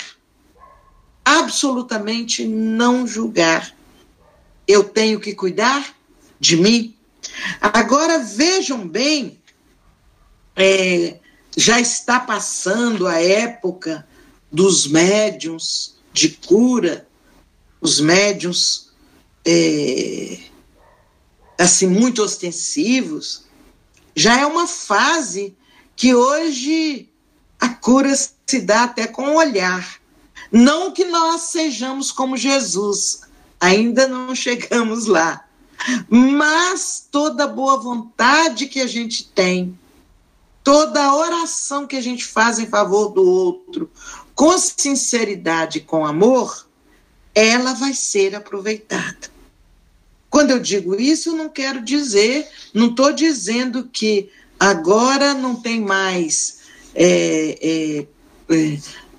Absolutamente não julgar eu tenho que cuidar de mim. Agora vejam bem, é, já está passando a época dos médiums de cura, os médiums é, assim muito ostensivos. Já é uma fase que hoje a cura se dá até com o olhar. Não que nós sejamos como Jesus, Ainda não (laughs) chegamos lá. Mas toda boa vontade que a gente tem, toda oração que a gente faz em favor do outro, com sinceridade, com amor, ela vai ser aproveitada. Quando eu digo isso, eu não quero dizer, não estou dizendo que agora não tem mais é, é, é,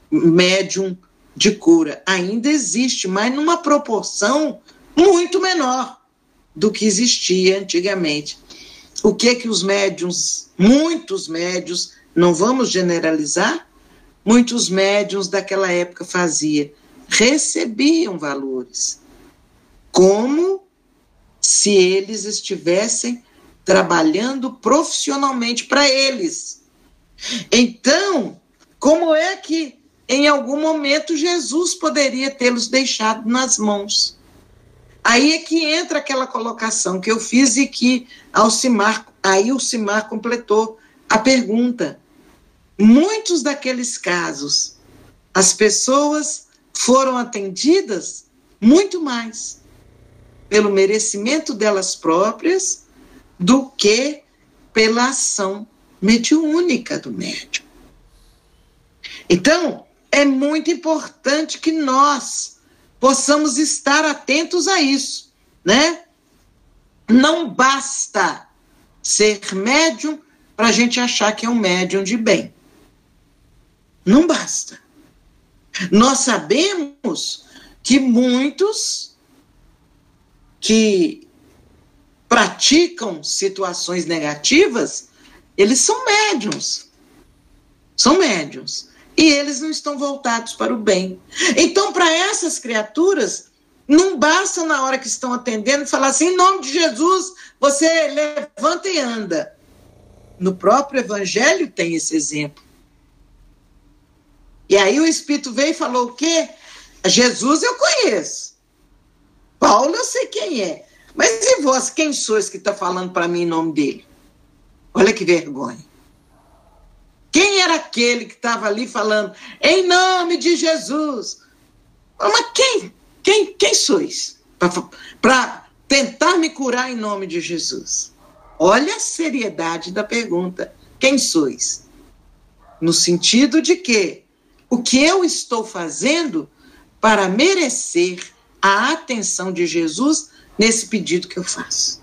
médium de cura ainda existe, mas numa proporção muito menor do que existia antigamente. O que que os médiums, muitos médios, não vamos generalizar, muitos médiums daquela época faziam? Recebiam valores, como se eles estivessem trabalhando profissionalmente para eles. Então, como é que em algum momento Jesus poderia tê-los deixado nas mãos. Aí é que entra aquela colocação que eu fiz e que Alcimar, aí o Simar completou a pergunta. Muitos daqueles casos, as pessoas foram atendidas muito mais pelo merecimento delas próprias do que pela ação mediúnica do médium. Então, é muito importante que nós possamos estar atentos a isso, né? Não basta ser médium para a gente achar que é um médium de bem. Não basta. Nós sabemos que muitos que praticam situações negativas, eles são médiums. São médiums. E eles não estão voltados para o bem. Então, para essas criaturas, não basta na hora que estão atendendo falar assim, em nome de Jesus, você levanta e anda. No próprio Evangelho tem esse exemplo. E aí o Espírito veio e falou o quê? Jesus eu conheço. Paulo eu sei quem é. Mas e vós, quem sois que está falando para mim em nome dele? Olha que vergonha. Quem era aquele que estava ali falando em nome de Jesus? Mas quem? Quem, quem sois? Para tentar me curar em nome de Jesus. Olha a seriedade da pergunta. Quem sois? No sentido de que o que eu estou fazendo para merecer a atenção de Jesus nesse pedido que eu faço.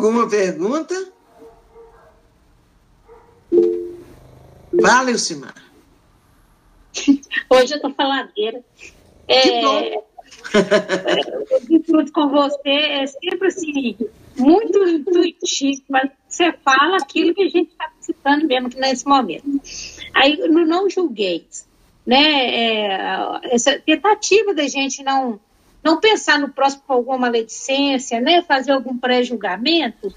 Alguma pergunta? Vale, Elcimar. Hoje eu tô faladeira. É, que bom. É, com você é sempre assim, muito intuitivo, mas você fala aquilo que a gente está precisando mesmo nesse momento. Aí, não julguei, né, é, essa tentativa da gente não, não pensar no próximo com alguma maledicência, né, fazer algum pré-julgamento,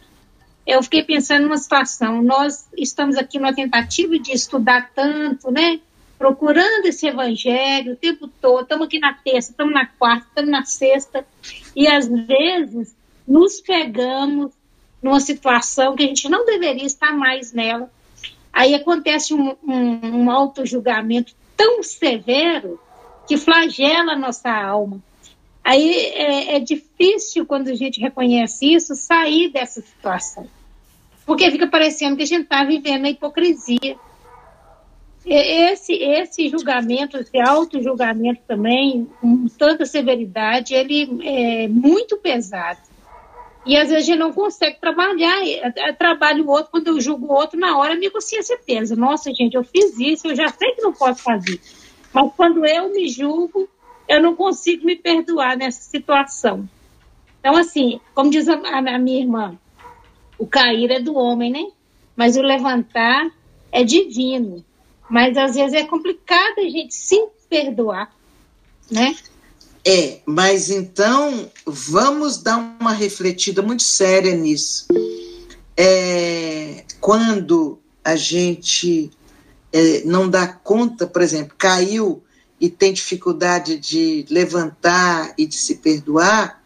eu fiquei pensando numa situação, nós estamos aqui numa tentativa de estudar tanto, né, procurando esse evangelho o tempo todo, estamos aqui na terça, estamos na quarta, estamos na sexta, e às vezes nos pegamos numa situação que a gente não deveria estar mais nela. Aí acontece um, um, um auto-julgamento tão severo que flagela a nossa alma. Aí é, é, difícil, quando a gente reconhece isso, sair dessa situação. Porque fica parecendo que a gente está vivendo a hipocrisia. Esse, esse julgamento, esse auto-julgamento também, com tanta severidade, ele é muito pesado. E às vezes a gente não consegue trabalhar. Trabalho o outro, quando eu julgo o outro, na hora minha consciência pesa. Nossa, gente, eu fiz isso, eu já sei que não posso fazer. Mas quando eu me julgo, eu não consigo me perdoar nessa situação. Então, assim, como diz a, a minha irmã, o cair é do homem, né? Mas o levantar é divino. Mas às vezes é complicado a gente se perdoar, né? É, mas então vamos dar uma refletida muito séria nisso. É, quando a gente é, não dá conta, por exemplo, caiu e tem dificuldade de levantar e de se perdoar,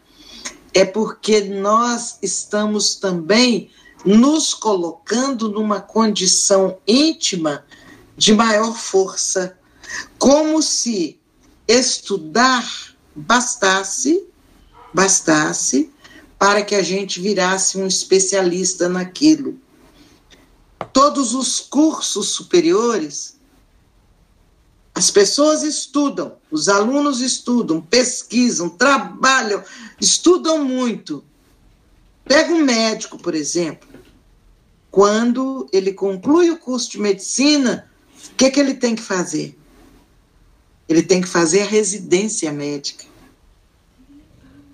é porque nós estamos também nos colocando numa condição íntima de maior força, como se estudar bastasse, bastasse para que a gente virasse um especialista naquilo. Todos os cursos superiores, as pessoas estudam, os alunos estudam, pesquisam, trabalham, estudam muito. Pega um médico, por exemplo, quando ele conclui o curso de medicina, o que, que ele tem que fazer? Ele tem que fazer a residência médica.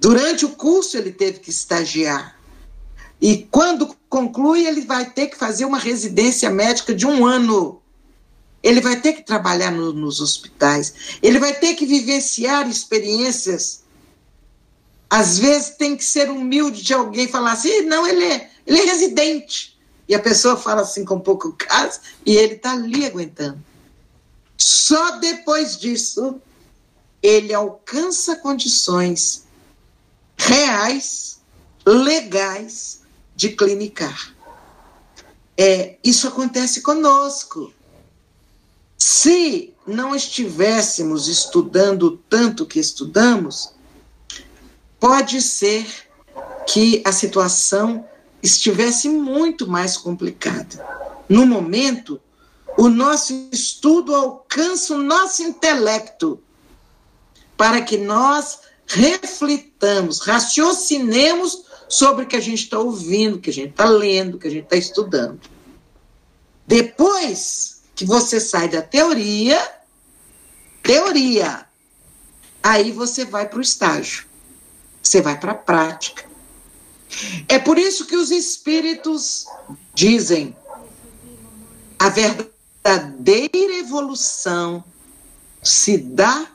Durante o curso, ele teve que estagiar. E quando conclui, ele vai ter que fazer uma residência médica de um ano. Ele vai ter que trabalhar no, nos hospitais. Ele vai ter que vivenciar experiências. Às vezes tem que ser humilde de alguém falar assim: não, ele é, ele é residente. E a pessoa fala assim com pouco caso, e ele está ali aguentando. Só depois disso ele alcança condições reais, legais de clinicar. É, isso acontece conosco. Se não estivéssemos estudando tanto que estudamos, pode ser que a situação estivesse muito mais complicada. No momento, o nosso estudo alcança o nosso intelecto para que nós reflitamos, raciocinemos sobre o que a gente está ouvindo, que a gente está lendo, que a gente está estudando. Depois que você sai da teoria, teoria, aí você vai para o estágio, você vai para a prática. É por isso que os espíritos dizem a verdadeira evolução se dá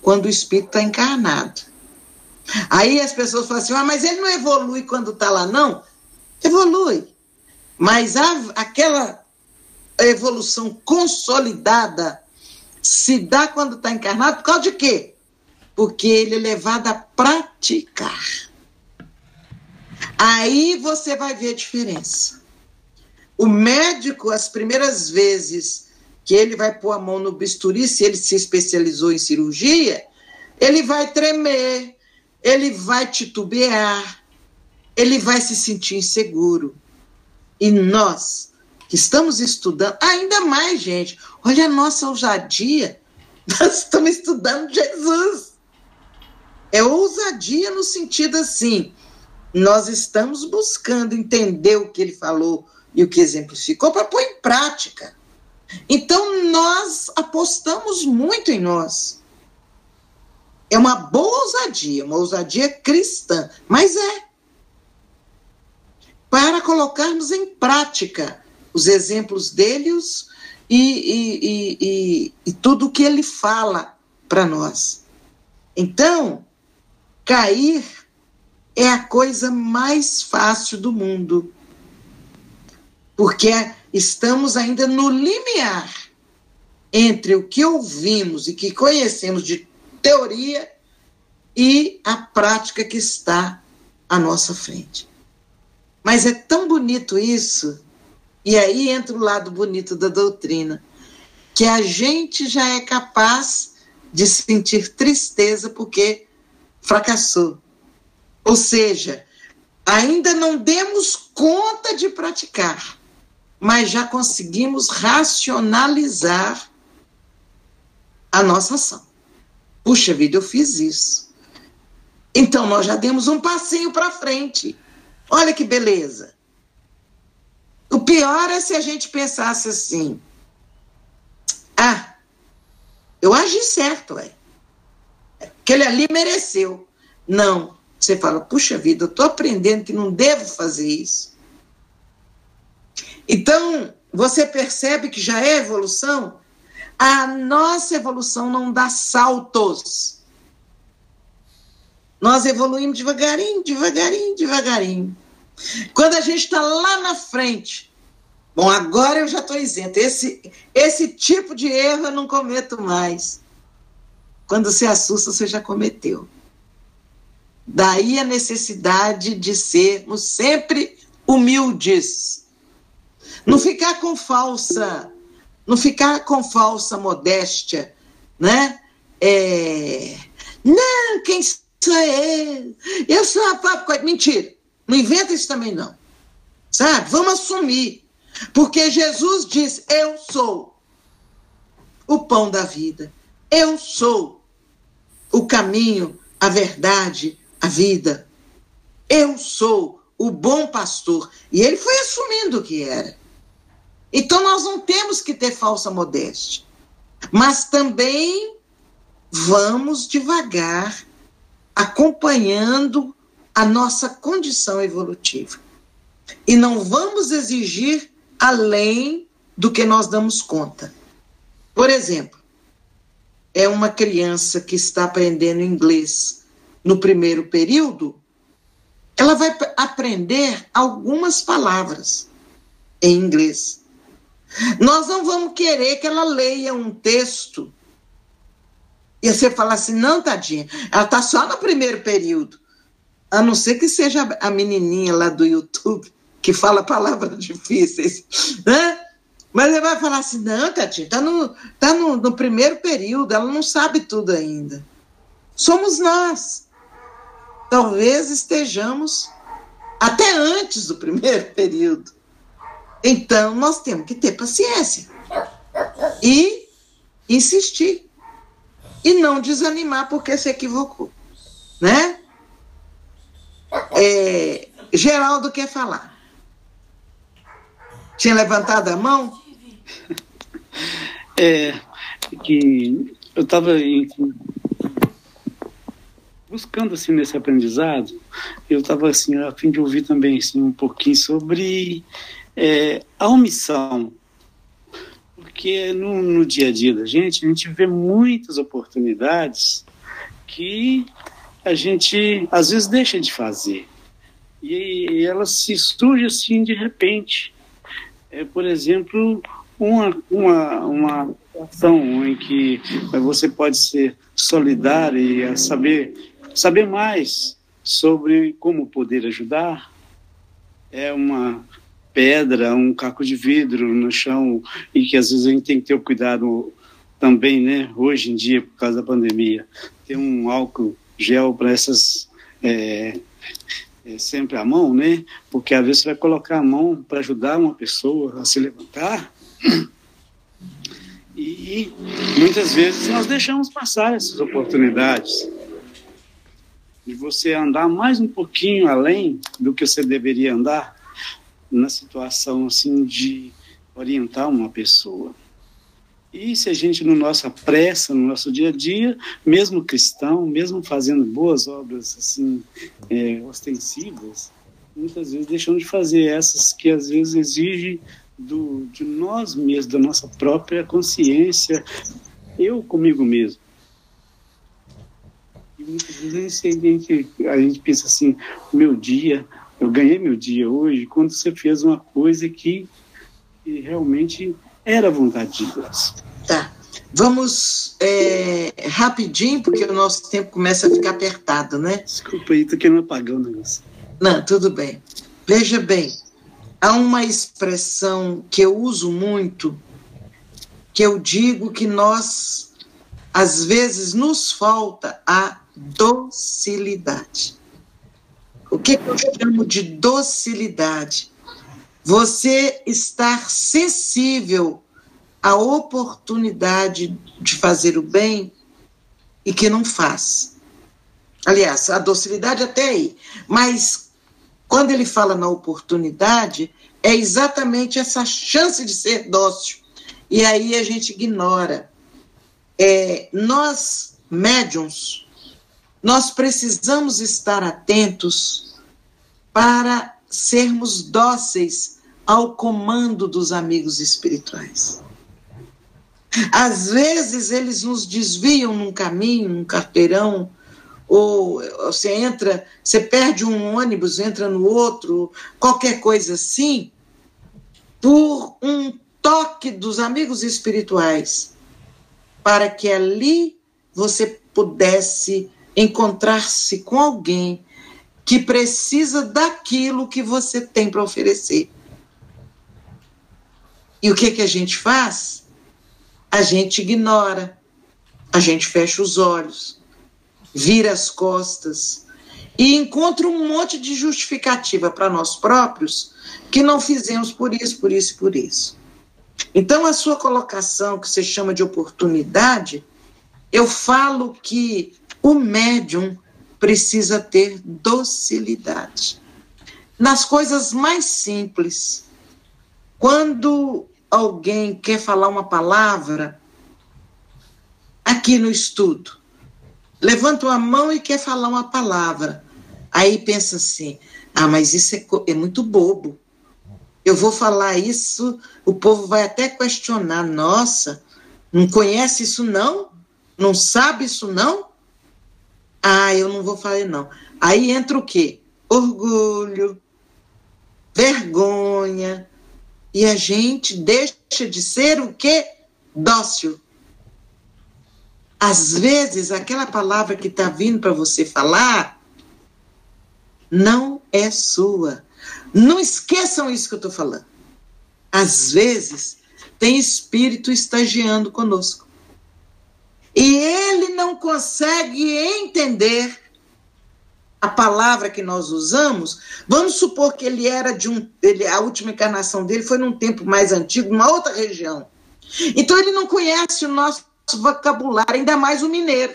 quando o espírito está encarnado. Aí as pessoas falam assim, ah, mas ele não evolui quando está lá, não? Evolui. Mas a, aquela evolução consolidada se dá quando está encarnado por causa de quê? Porque ele é levado a praticar. Aí você vai ver a diferença. O médico, as primeiras vezes que ele vai pôr a mão no bisturi, se ele se especializou em cirurgia, ele vai tremer, ele vai titubear, ele vai se sentir inseguro. E nós, que estamos estudando, ainda mais, gente, olha a nossa ousadia, (laughs) nós estamos estudando Jesus. É ousadia no sentido assim, nós estamos buscando entender o que ele falou e o que exemplificou para pôr em prática. Então, nós apostamos muito em nós. É uma boa ousadia, uma ousadia cristã, mas é. Para colocarmos em prática os exemplos dele os, e, e, e, e tudo o que ele fala para nós. Então, cair é a coisa mais fácil do mundo. Porque estamos ainda no limiar entre o que ouvimos e que conhecemos de teoria e a prática que está à nossa frente. Mas é tão bonito isso, e aí entra o lado bonito da doutrina, que a gente já é capaz de sentir tristeza porque fracassou ou seja, ainda não demos conta de praticar, mas já conseguimos racionalizar a nossa ação. Puxa vida, eu fiz isso. Então nós já demos um passinho para frente. Olha que beleza. O pior é se a gente pensasse assim: ah, eu agi certo, ué. Aquele ali mereceu. Não. Você fala, puxa vida, eu estou aprendendo que não devo fazer isso. Então, você percebe que já é evolução? A nossa evolução não dá saltos. Nós evoluímos devagarinho, devagarinho, devagarinho. Quando a gente está lá na frente, bom, agora eu já estou isento. Esse, esse tipo de erro eu não cometo mais. Quando se assusta, você já cometeu. Daí a necessidade de sermos sempre humildes. Não ficar com falsa, não ficar com falsa modéstia, né? É, não, quem sou eu? Eu sou a papo. Mentira. Não inventa isso também, não. Sabe? Vamos assumir. Porque Jesus diz: Eu sou o pão da vida. Eu sou o caminho, a verdade a vida. Eu sou o bom pastor. E ele foi assumindo o que era. Então nós não temos que ter falsa modéstia. Mas também vamos devagar, acompanhando a nossa condição evolutiva. E não vamos exigir além do que nós damos conta. Por exemplo, é uma criança que está aprendendo inglês no primeiro período, ela vai aprender algumas palavras em inglês. Nós não vamos querer que ela leia um texto e você falar assim, não, tadinha, ela está só no primeiro período. A não ser que seja a menininha lá do YouTube que fala palavras difíceis, né? Mas ele vai falar assim, não, tadinha, está no, tá no, no primeiro período, ela não sabe tudo ainda. Somos nós. talvez estejamos até antes do primeiro período. Então, nós temos que ter paciência e insistir e não desanimar porque se equivocou, né? É, Geraldo quer falar. Tinha levantado a mão? É que eu estava buscando assim nesse aprendizado, eu estava assim a fim de ouvir também assim, um pouquinho sobre é, a omissão, porque no, no dia a dia da gente a gente vê muitas oportunidades que a gente às vezes deixa de fazer e, elas se surgem assim de repente. É, por exemplo, uma, uma, uma ação em que você pode ser solidário e saber, saber mais sobre como poder ajudar. É uma pedra, um caco de vidro no chão e que às vezes a gente tem que ter o cuidado também, né? Hoje em dia, por causa da pandemia, ter um álcool gel para essas é, sempre à mão, né? Porque às vezes você vai colocar a mão para ajudar uma pessoa a se levantar e muitas vezes nós deixamos passar essas oportunidades de você andar mais um pouquinho além do que você deveria andar na situação assim de orientar uma pessoa. E se a gente, no nossa pressa, no nosso dia a dia, mesmo cristão, mesmo fazendo boas obras assim é, ostensivas, muitas vezes deixamos de fazer essas que às vezes exigem do, de nós mesmos, da nossa própria consciência, eu comigo mesmo. E muitas vezes a gente, a gente pensa assim, meu dia, eu ganhei meu dia hoje quando você fez uma coisa que, que realmente era a vontade de Deus. Tá. Vamos é, rapidinho, porque o nosso tempo começa a ficar apertado, né? Desculpa aí, tô querendo apagar o negócio. Não, tudo bem. Veja bem, há uma expressão que eu uso muito, que eu digo que nós, às vezes, nos falta a docilidade. O que eu chamo de docilidade? Você estar sensível à oportunidade de fazer o bem e que não faz. Aliás, a docilidade até aí. Mas quando ele fala na oportunidade, é exatamente essa chance de ser dócil. E aí a gente ignora. É, nós, médiums, nós precisamos estar atentos para sermos dóceis ao comando dos amigos espirituais. Às vezes eles nos desviam num caminho, num carteirão, ou você entra, você perde um ônibus, entra no outro, qualquer coisa assim, por um toque dos amigos espirituais, para que ali você pudesse encontrar-se com alguém que precisa daquilo que você tem para oferecer. E o que, que a gente faz? A gente ignora, a gente fecha os olhos vira as costas e encontra um monte de justificativa para nós próprios que não fizemos por isso, por isso por isso. Então, a sua colocação, que você chama de oportunidade, eu falo que o médium precisa ter docilidade. Nas coisas mais simples, quando alguém quer falar uma palavra, aqui no estudo, levanta a mão e quer falar uma palavra. Aí pensa assim: ah, mas isso é, é muito bobo. Eu vou falar isso, o povo vai até questionar: nossa, não conhece isso não? Não sabe isso não? Ah, eu não vou falar não. Aí entra o quê? Orgulho, vergonha, e a gente deixa de ser o quê? Dócil. Às vezes, aquela palavra que está vindo para você falar não é sua. Não esqueçam isso que eu estou falando. Às vezes, tem espírito estagiando conosco. E ele não consegue entender a palavra que nós usamos, vamos supor que ele era de um. Ele, a última encarnação dele foi num tempo mais antigo, numa outra região. Então ele não conhece o nosso vocabulário, ainda mais o mineiro.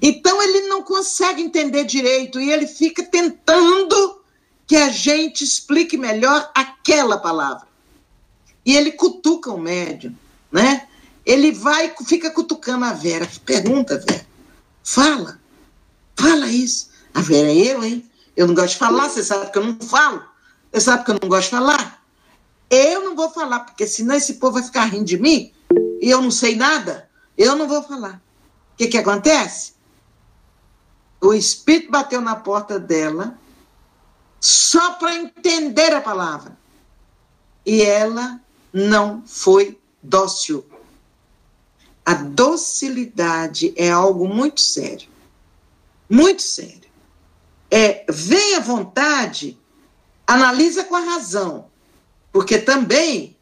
Então ele não consegue entender direito e ele fica tentando que a gente explique melhor aquela palavra. E ele cutuca o médium, né? Ele vai, fica cutucando a Vera. Pergunta, Vera. Fala. Fala isso. A Vera é eu, hein? Eu não gosto de falar, você sabe que eu não falo. Você sabe que eu não gosto de falar. Eu não vou falar, porque senão esse povo vai ficar rindo de mim e eu não sei nada. Eu não vou falar. O que, que acontece? O espírito bateu na porta dela só para entender a palavra. E ela não foi dócil. A docilidade é algo muito sério. Muito sério. É, vem à vontade, analisa com a razão. Porque também,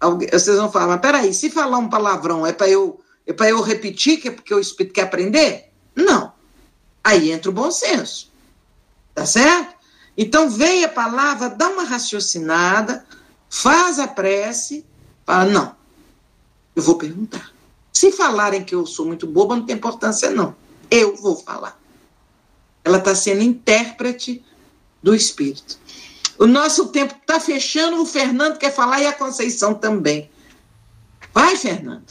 vocês vão falar, mas peraí, se falar um palavrão é para eu, é eu repetir, que é porque o espírito quer aprender? Não. Aí entra o bom senso. Tá certo? Então vem a palavra, dá uma raciocinada, faz a prece, fala, não, eu vou perguntar. Se falarem que eu sou muito boba, não tem importância, não. Eu vou falar. Ela está sendo intérprete do Espírito. O nosso tempo está fechando, o Fernando quer falar e a Conceição também. Vai, Fernando.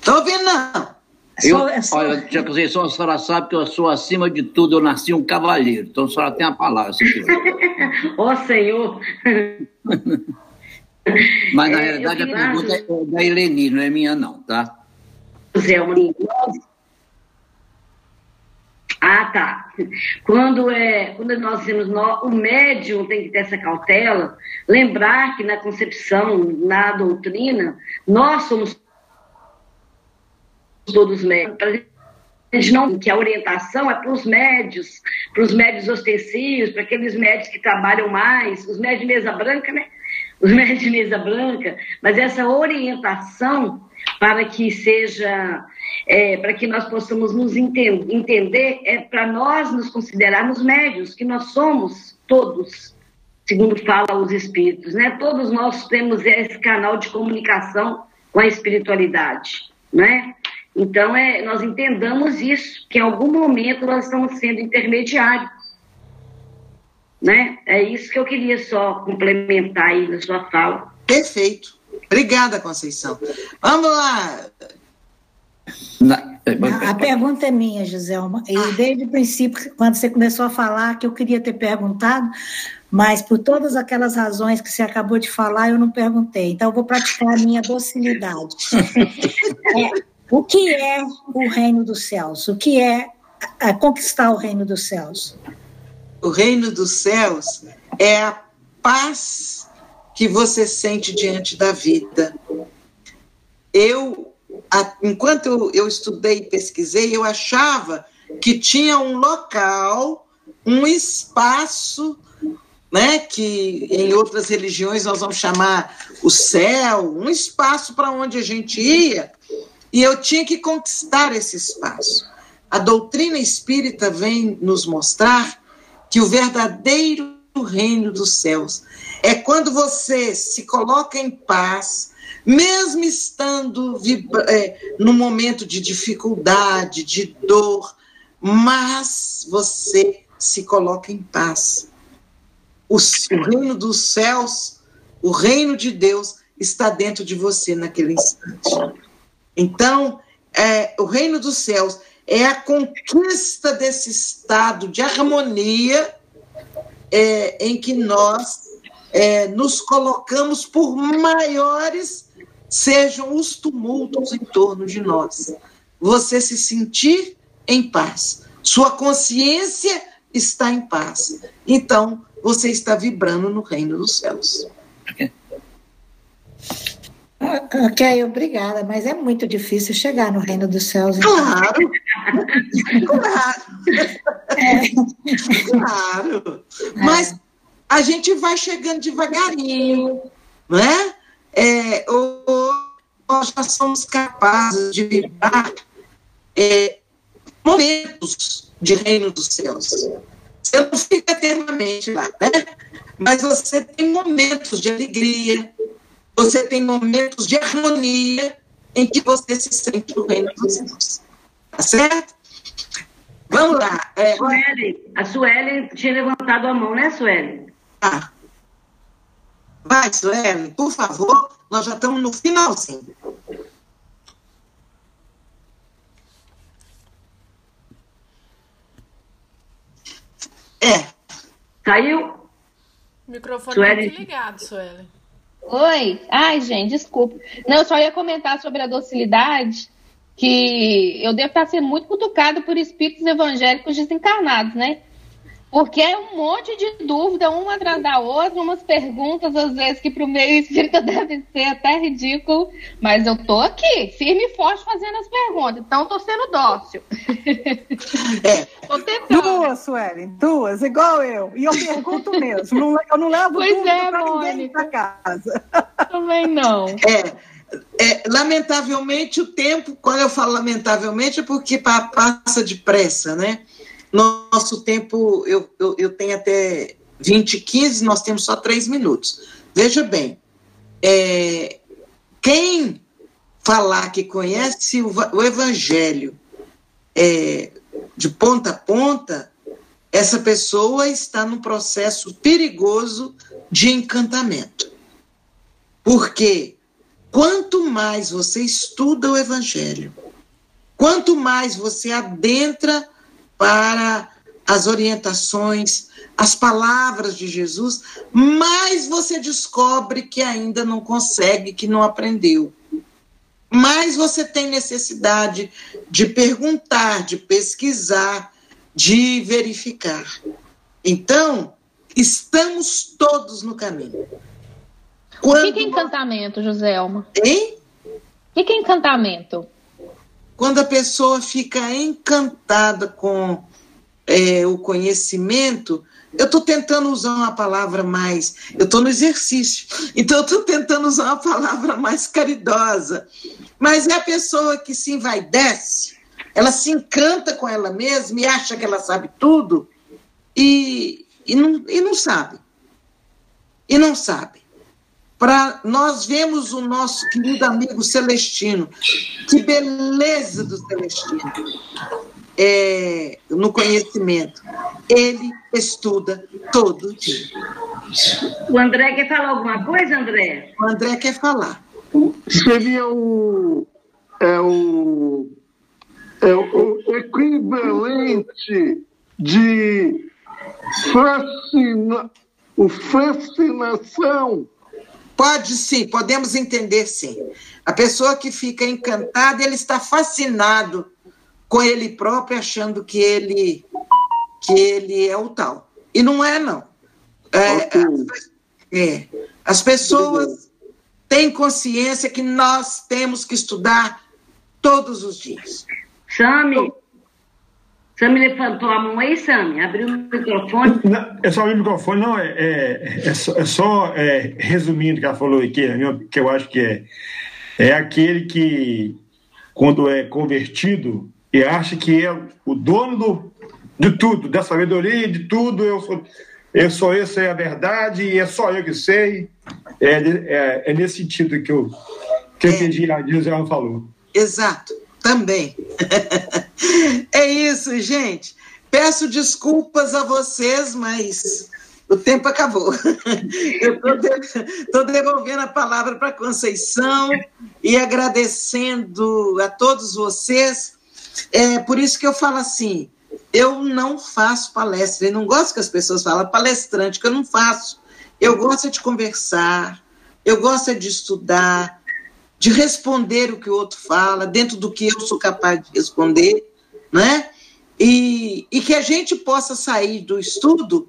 Estou ouvindo, não. Eu, é só, olha, tia Conceição, a senhora sabe que eu sou, acima de tudo, eu nasci um cavalheiro. Então a senhora tem a palavra, se quiser. (laughs) Ó oh, Senhor! (laughs) Mas, na é, realidade, a pergunta é da Eleni, não é minha, não, tá? Zé, uma... Ah, tá. Quando, é, quando nós dizemos o médium tem que ter essa cautela, lembrar que na concepção, na doutrina, nós somos todos médios. A gente não, que a orientação é para os médios, para os médios ostensivos, para aqueles médios que trabalham mais, os médios de mesa branca, né? Os médios de mesa branca, mas essa orientação para que seja, é, para que nós possamos nos entender, entender é para nós nos considerarmos médios, que nós somos todos, segundo fala os espíritos, né? Todos nós temos esse canal de comunicação com a espiritualidade, né? Então, é, nós entendamos isso, que em algum momento nós estamos sendo intermediários. Né? É isso que eu queria só complementar aí na sua fala. Perfeito. Obrigada, Conceição. Vamos lá. A pergunta é minha, Giselma. E ah. desde o princípio, quando você começou a falar, que eu queria ter perguntado, mas por todas aquelas razões que você acabou de falar, eu não perguntei. Então, eu vou praticar a minha docilidade. (laughs) é, o que é o reino dos céus? O que é conquistar o reino dos céus? O reino dos céus é a paz que você sente diante da vida. Eu, enquanto eu, eu estudei e pesquisei, eu achava que tinha um local, um espaço, né, que em outras religiões nós vamos chamar o céu, um espaço para onde a gente ia, e eu tinha que conquistar esse espaço. A doutrina espírita vem nos mostrar que o verdadeiro reino dos céus é quando você se coloca em paz, mesmo estando é, no momento de dificuldade, de dor, mas você se coloca em paz. O, o reino dos céus, o reino de Deus está dentro de você naquele instante. Então, é, o reino dos céus é a conquista desse estado de harmonia é, em que nós é, nos colocamos por maiores sejam os tumultos em torno de nós. Você se sentir em paz. Sua consciência está em paz. Então, você está vibrando no reino dos céus. Ok, obrigada, mas é muito difícil chegar no reino dos céus. Então. Claro, (laughs) claro, é. claro. Mas é a gente vai chegando devagarinho, né? É, ou, nós já somos capazes de vibrar é, momentos de reino dos céus. Você não fica eternamente lá, né? Mas você tem momentos de alegria, você tem momentos de harmonia em que você se sente no reino dos céus. Tá certo? Vamos lá. É... Sueli, a Sueli tinha levantado a mão, né, Sueli? Tá. Vai, Sueli, por favor, nós já estamos no finalzinho. É. Caiu? O microfone Sueli. tá desligado, Sueli. Oi, ai gente, desculpa. Não, eu só ia comentar sobre a docilidade, que eu devo estar sendo muito cutucado por espíritos evangélicos desencarnados, né? Porque é um monte de dúvida, uma atrás da outra, umas perguntas, às vezes, que para o meio espírita (laughs) deve ser até ridículo, mas eu tô aqui, firme e forte, fazendo as perguntas, então tô sendo dócil. É. (laughs) Duas, Suelen, duas, igual eu. E eu pergunto mesmo. não- eu não levo Pois dúvida é, para ninguém para casa. (laughs) Também não. É, é, lamentavelmente, o tempo, quando eu falo lamentavelmente, é porque pa- passa depressa, né? Nosso tempo, eu, eu, eu tenho até 20 e 15, nós temos só três minutos. Veja bem, é, quem falar que conhece o, o Evangelho é, de ponta a ponta, essa pessoa está num processo perigoso de encantamento. Porque quanto mais você estuda o Evangelho, quanto mais você adentra para as orientações, as palavras de Jesus, mais você descobre que ainda não consegue, que não aprendeu. Mais você tem necessidade de perguntar, de pesquisar, de verificar. Então, estamos todos no caminho. O que, é encantamento, Joselma? Hein? O que é encantamento? Quando a pessoa fica encantada com é, o conhecimento, eu estou tentando usar uma palavra mais. Eu estou no exercício, (laughs) então eu estou tentando usar uma palavra mais caridosa. Mas é a pessoa que se envaidece, ela se encanta com ela mesma e acha que ela sabe tudo e, e, não, e não sabe. E não sabe para nós vemos o nosso querido amigo Celestino. Que beleza do Celestino é, no conhecimento. Ele estuda todo dia. O André quer falar alguma coisa, André? O André quer falar. Seria o, é o, é o equivalente de fascina, o fascinação Pode sim, podemos entender sim. A pessoa que fica encantada, ele está fascinado com ele próprio, achando que ele que ele é o tal. E não é, não. É, as, é, as pessoas têm consciência que nós temos que estudar todos os dias. Sami, Sami levantou a mão aí, Sami, abriu o microfone. Não, é só abrir o microfone, não, é, é, é só, é só, é, resumindo o que ela falou aqui, né, que eu acho que é, é aquele que, quando é convertido, e acha que é o dono do, de tudo, da sabedoria, de tudo, eu sou, eu sou eu, sei a verdade, e é só eu que sei. É, é, é nesse sentido que eu, que eu entendi a Gisela falou. Exato, também. (laughs) é isso, gente. Peço desculpas a vocês, mas o tempo acabou. (laughs) Eu estou devolvendo a palavra para Conceição e agradecendo a todos vocês. É por isso que eu falo assim: eu não faço palestra, eu não gosto que as pessoas falam palestrante, que eu não faço. Eu gosto de conversar, eu gosto de estudar, de responder o que o outro fala, dentro do que eu sou capaz de responder, né? E, e que a gente possa sair do estudo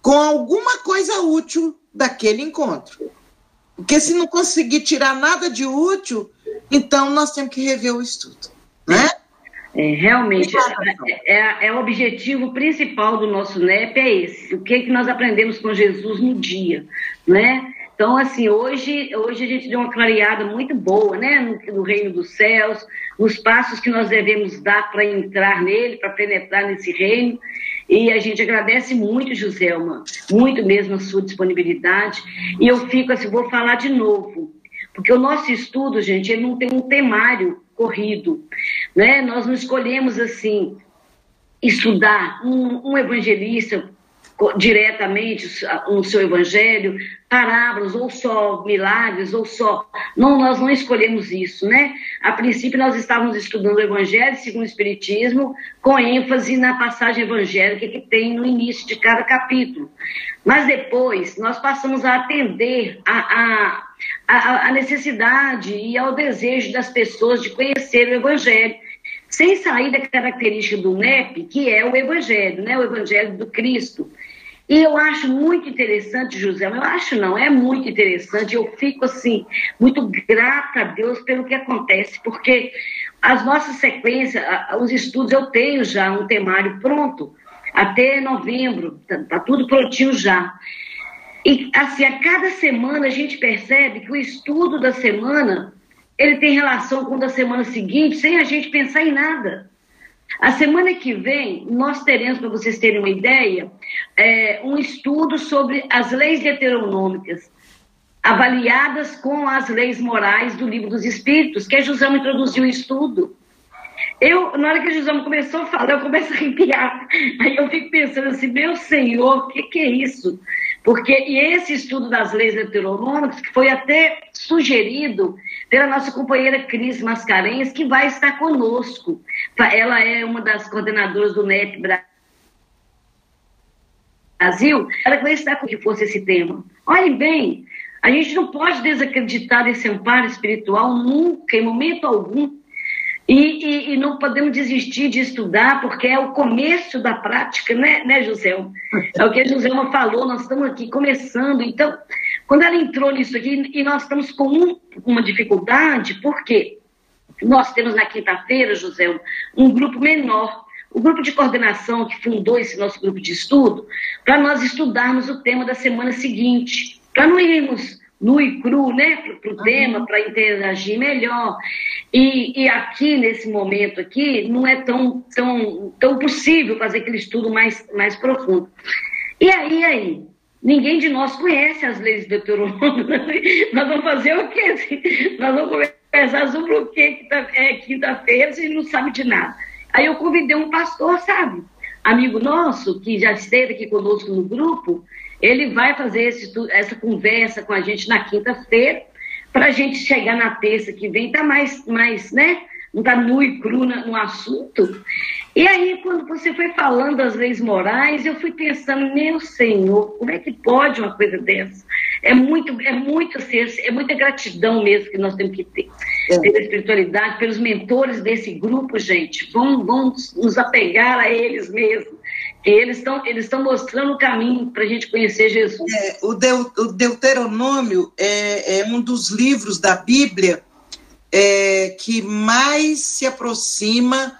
com alguma coisa útil daquele encontro. Porque se não conseguir tirar nada de útil, então nós temos que rever o estudo, né? É, realmente, é, é, é, o objetivo principal do nosso NEP é esse. O que, que nós aprendemos com Jesus no dia, né? Então, assim, hoje, hoje a gente deu uma clareada muito boa, né, no, no reino dos céus, nos passos que nós devemos dar para entrar nele, para penetrar nesse reino. E a gente agradece muito, Joselma, muito mesmo a sua disponibilidade. E eu fico assim, vou falar de novo, porque o nosso estudo, gente, ele não tem um temário corrido, né? Nós não escolhemos assim estudar um, um evangelista diretamente no seu evangelho, parábolas, ou só milagres, ou só. Não, nós não escolhemos isso, né? A princípio, nós estávamos estudando o evangelho segundo o Espiritismo, com ênfase na passagem evangélica que tem no início de cada capítulo. Mas depois, nós passamos a atender a, a, a, a necessidade e ao desejo das pessoas de conhecer o evangelho sem sair da característica do NEP, que é o Evangelho, né? o Evangelho do Cristo. E eu acho muito interessante, José, eu acho não, é muito interessante, eu fico assim, muito grata a Deus pelo que acontece, porque as nossas sequências, os estudos, eu tenho já um temário pronto, até novembro, tá, tá tudo prontinho já. E assim, a cada semana a gente percebe que o estudo da semana ele tem relação com o da semana seguinte, sem a gente pensar em nada. A semana que vem, nós teremos, para vocês terem uma ideia, é, um estudo sobre as leis heteronômicas, avaliadas com as leis morais do Livro dos Espíritos, que a Jusama introduziu o estudo. Eu, na hora que a Jusama começou a falar, eu começo a arrepiar. Aí eu fico pensando assim, meu Senhor, o que, que é isso? Porque e esse estudo das leis heteronômicas, que foi até sugerido pela nossa companheira Cris Mascarenhas, que vai estar conosco. Ela é uma das coordenadoras do NEP Brasil, ela vai estar com que fosse esse tema. Olhem bem, a gente não pode desacreditar desse amparo espiritual nunca, em momento algum. E, e, e, não podemos desistir de estudar, porque é o começo da prática, né, né José? É o que a Joselma falou, nós estamos aqui começando. Então, quando ela entrou nisso aqui, e nós estamos com um, uma dificuldade, porque nós temos na quinta-feira, José, um grupo menor, o grupo de coordenação que fundou esse nosso grupo de estudo, para nós estudarmos o tema da semana seguinte, para não irmos nu e cru, né, para o tema, para interagir melhor. E, e, aqui, nesse momento aqui, não é tão, tão, tão possível fazer aquele estudo mais, mais profundo. E aí, aí, Ninguém de nós conhece as leis de Deuteronômio. (laughs) Nós vamos fazer o quê? Nós vamos conversar sobre o quê que é quinta-feira, gente não sabe de nada. Aí eu convidei um pastor, sabe? Amigo nosso, que já esteve aqui conosco no grupo, ele vai fazer esse, essa conversa com a gente na quinta-feira, para a gente chegar na terça que vem, tá mais, mais né? Não tá nu e cru no assunto. E aí, quando você foi falando das leis morais, eu fui pensando, meu Senhor, como é que pode uma coisa dessa? É muito, é muito é muita gratidão mesmo que nós temos que ter é. pela espiritualidade, pelos mentores desse grupo, gente. Vamos, vamos nos apegar a eles mesmo. Eles estão eles estão mostrando o caminho para a gente conhecer Jesus. É, o Deuteronômio é, é um dos livros da Bíblia é, que mais se aproxima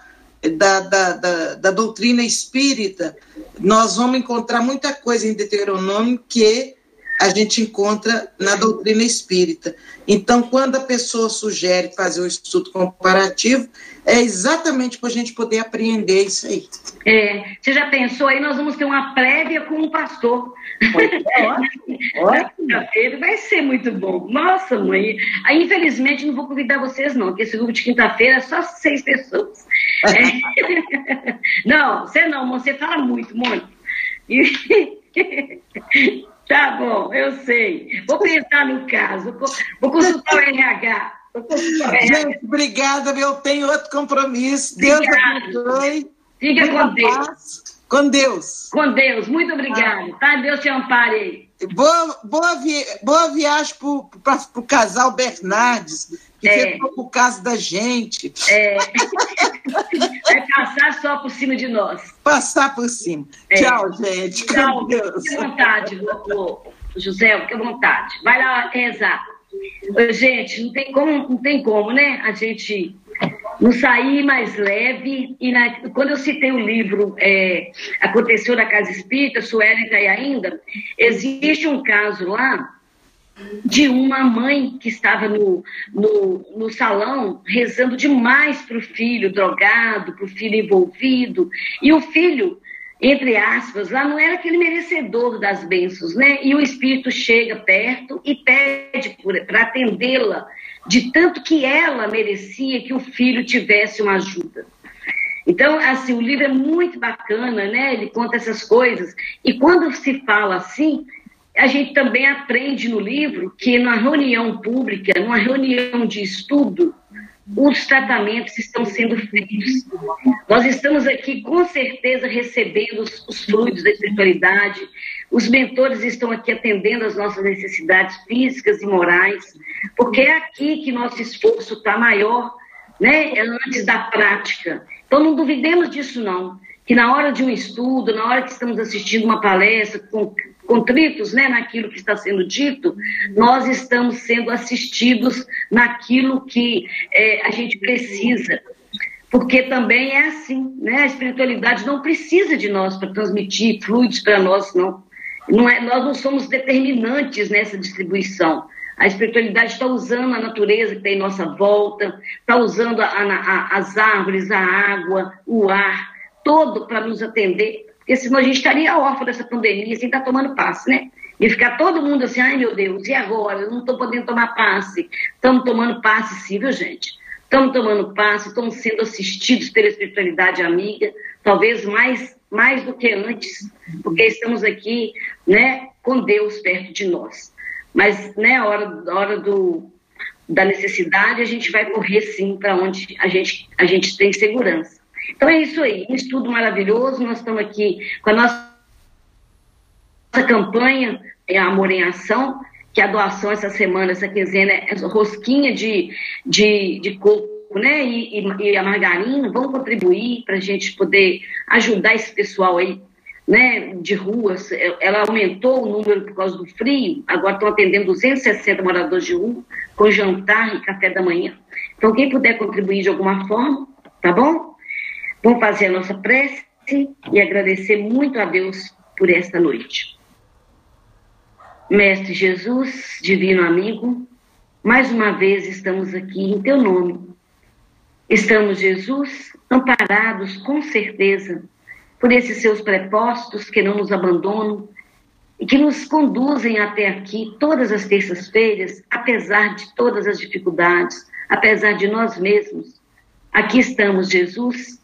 da, da, da, da, doutrina espírita, nós vamos encontrar muita coisa em Deuteronômio que a gente encontra na doutrina espírita. Então, quando a pessoa sugere fazer o estudo comparativo, é exatamente para a gente poder apreender isso aí. É, você já pensou aí? Nós vamos ter uma prévia com o pastor. É, (laughs) ótimo. vai ser muito bom. Nossa, mãe. Aí, infelizmente, não vou convidar vocês, não, porque esse grupo de quinta-feira é só seis pessoas. É. (laughs) Não, você não, você fala muito, muito. (laughs) Tá bom, eu sei. Vou pensar no caso, vou consultar o RH. Gente, obrigada, eu tenho outro compromisso. Deus abençoe. Fica com Deus. Com Deus. Com Deus, muito obrigada. Tá? Deus te ampare. Boa, boa, vi, boa viagem para o casal Bernardes, que é. ficou por causa da gente. É. (laughs) Vai (laughs) passar só por cima de nós. Passar por cima. É. Tchau, gente. Tchau. Deus. Fique à vontade, José, fique à vontade. Vai lá rezar. Gente, não tem como, não tem como, né? A gente não sair mais leve. E na, quando eu citei o livro é, Aconteceu na Casa Espírita, Sueli está aí ainda, existe um caso lá de uma mãe que estava no, no, no salão rezando demais para o filho drogado, para o filho envolvido, e o filho, entre aspas, lá não era aquele merecedor das bênçãos, né? E o espírito chega perto e pede para atendê-la, de tanto que ela merecia que o filho tivesse uma ajuda. Então, assim, o livro é muito bacana, né? Ele conta essas coisas. E quando se fala assim, a gente também aprende no livro que na reunião pública, numa reunião de estudo, os tratamentos estão sendo feitos. Nós estamos aqui, com certeza, recebendo os, os fluidos da espiritualidade, os mentores estão aqui atendendo às nossas necessidades físicas e morais, porque é aqui que nosso esforço está maior, né, antes da prática. Então, não duvidemos disso, não. Que na hora de um estudo, na hora que estamos assistindo uma palestra, com, contritos né, naquilo que está sendo dito, nós estamos sendo assistidos naquilo que é, a gente precisa. Porque também é assim, né? A espiritualidade não precisa de nós para transmitir fluidos para nós, não. não é, nós não somos determinantes nessa distribuição. A espiritualidade está usando a natureza que tem em nossa volta, está usando a, a, as árvores, a água, o ar, todo para nos atender porque senão a gente estaria órfão dessa pandemia sem estar tomando passe, né? E ficar todo mundo assim, ai meu Deus, e agora? Eu não estou podendo tomar passe. Estamos tomando passe sim, viu, gente? Estamos tomando passe, estamos sendo assistidos pela espiritualidade amiga, talvez mais, mais do que antes, porque estamos aqui, né, com Deus perto de nós. Mas, né, a hora, a hora do, da necessidade, a gente vai correr sim para onde a gente, a gente tem segurança. Então é isso aí, um estudo maravilhoso. Nós estamos aqui com a nossa, campanha é Amor em Ação, que a doação essa semana, essa quinzena, é rosquinha de, de, de coco né, e, e, e a margarina, vão contribuir para a gente poder ajudar esse pessoal aí, né, de ruas. Ela aumentou o número por causa do frio, agora estão atendendo 260 moradores de rua, com jantar e café da manhã. Então, quem puder contribuir de alguma forma, tá bom? Vamos fazer a nossa prece e agradecer muito a Deus por esta noite. Mestre Jesus, divino amigo, mais uma vez estamos aqui em teu nome. Estamos, Jesus, amparados com certeza por esses seus prepostos que não nos abandonam e que nos conduzem até aqui todas as terças-feiras, apesar de todas as dificuldades, apesar de nós mesmos. Aqui estamos, Jesus,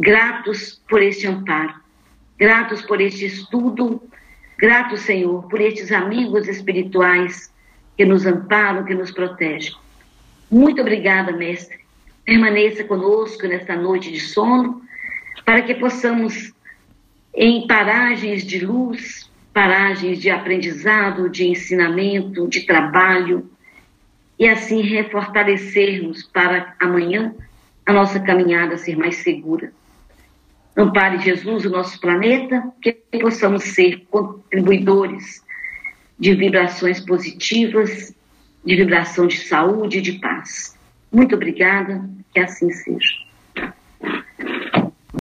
gratos por este amparo, gratos por este estudo, gratos, Senhor, por estes amigos espirituais que nos amparam, que nos protegem. Muito obrigada, Mestre. Permaneça conosco nesta noite de sono, para que possamos, em paragens de luz, paragens de aprendizado, de ensinamento, de trabalho, e assim refortalecermos para amanhã a nossa caminhada ser mais segura. Ampare Jesus o nosso planeta, que possamos ser contribuidores de vibrações positivas, de vibração de saúde e de paz. Muito obrigada, que assim seja.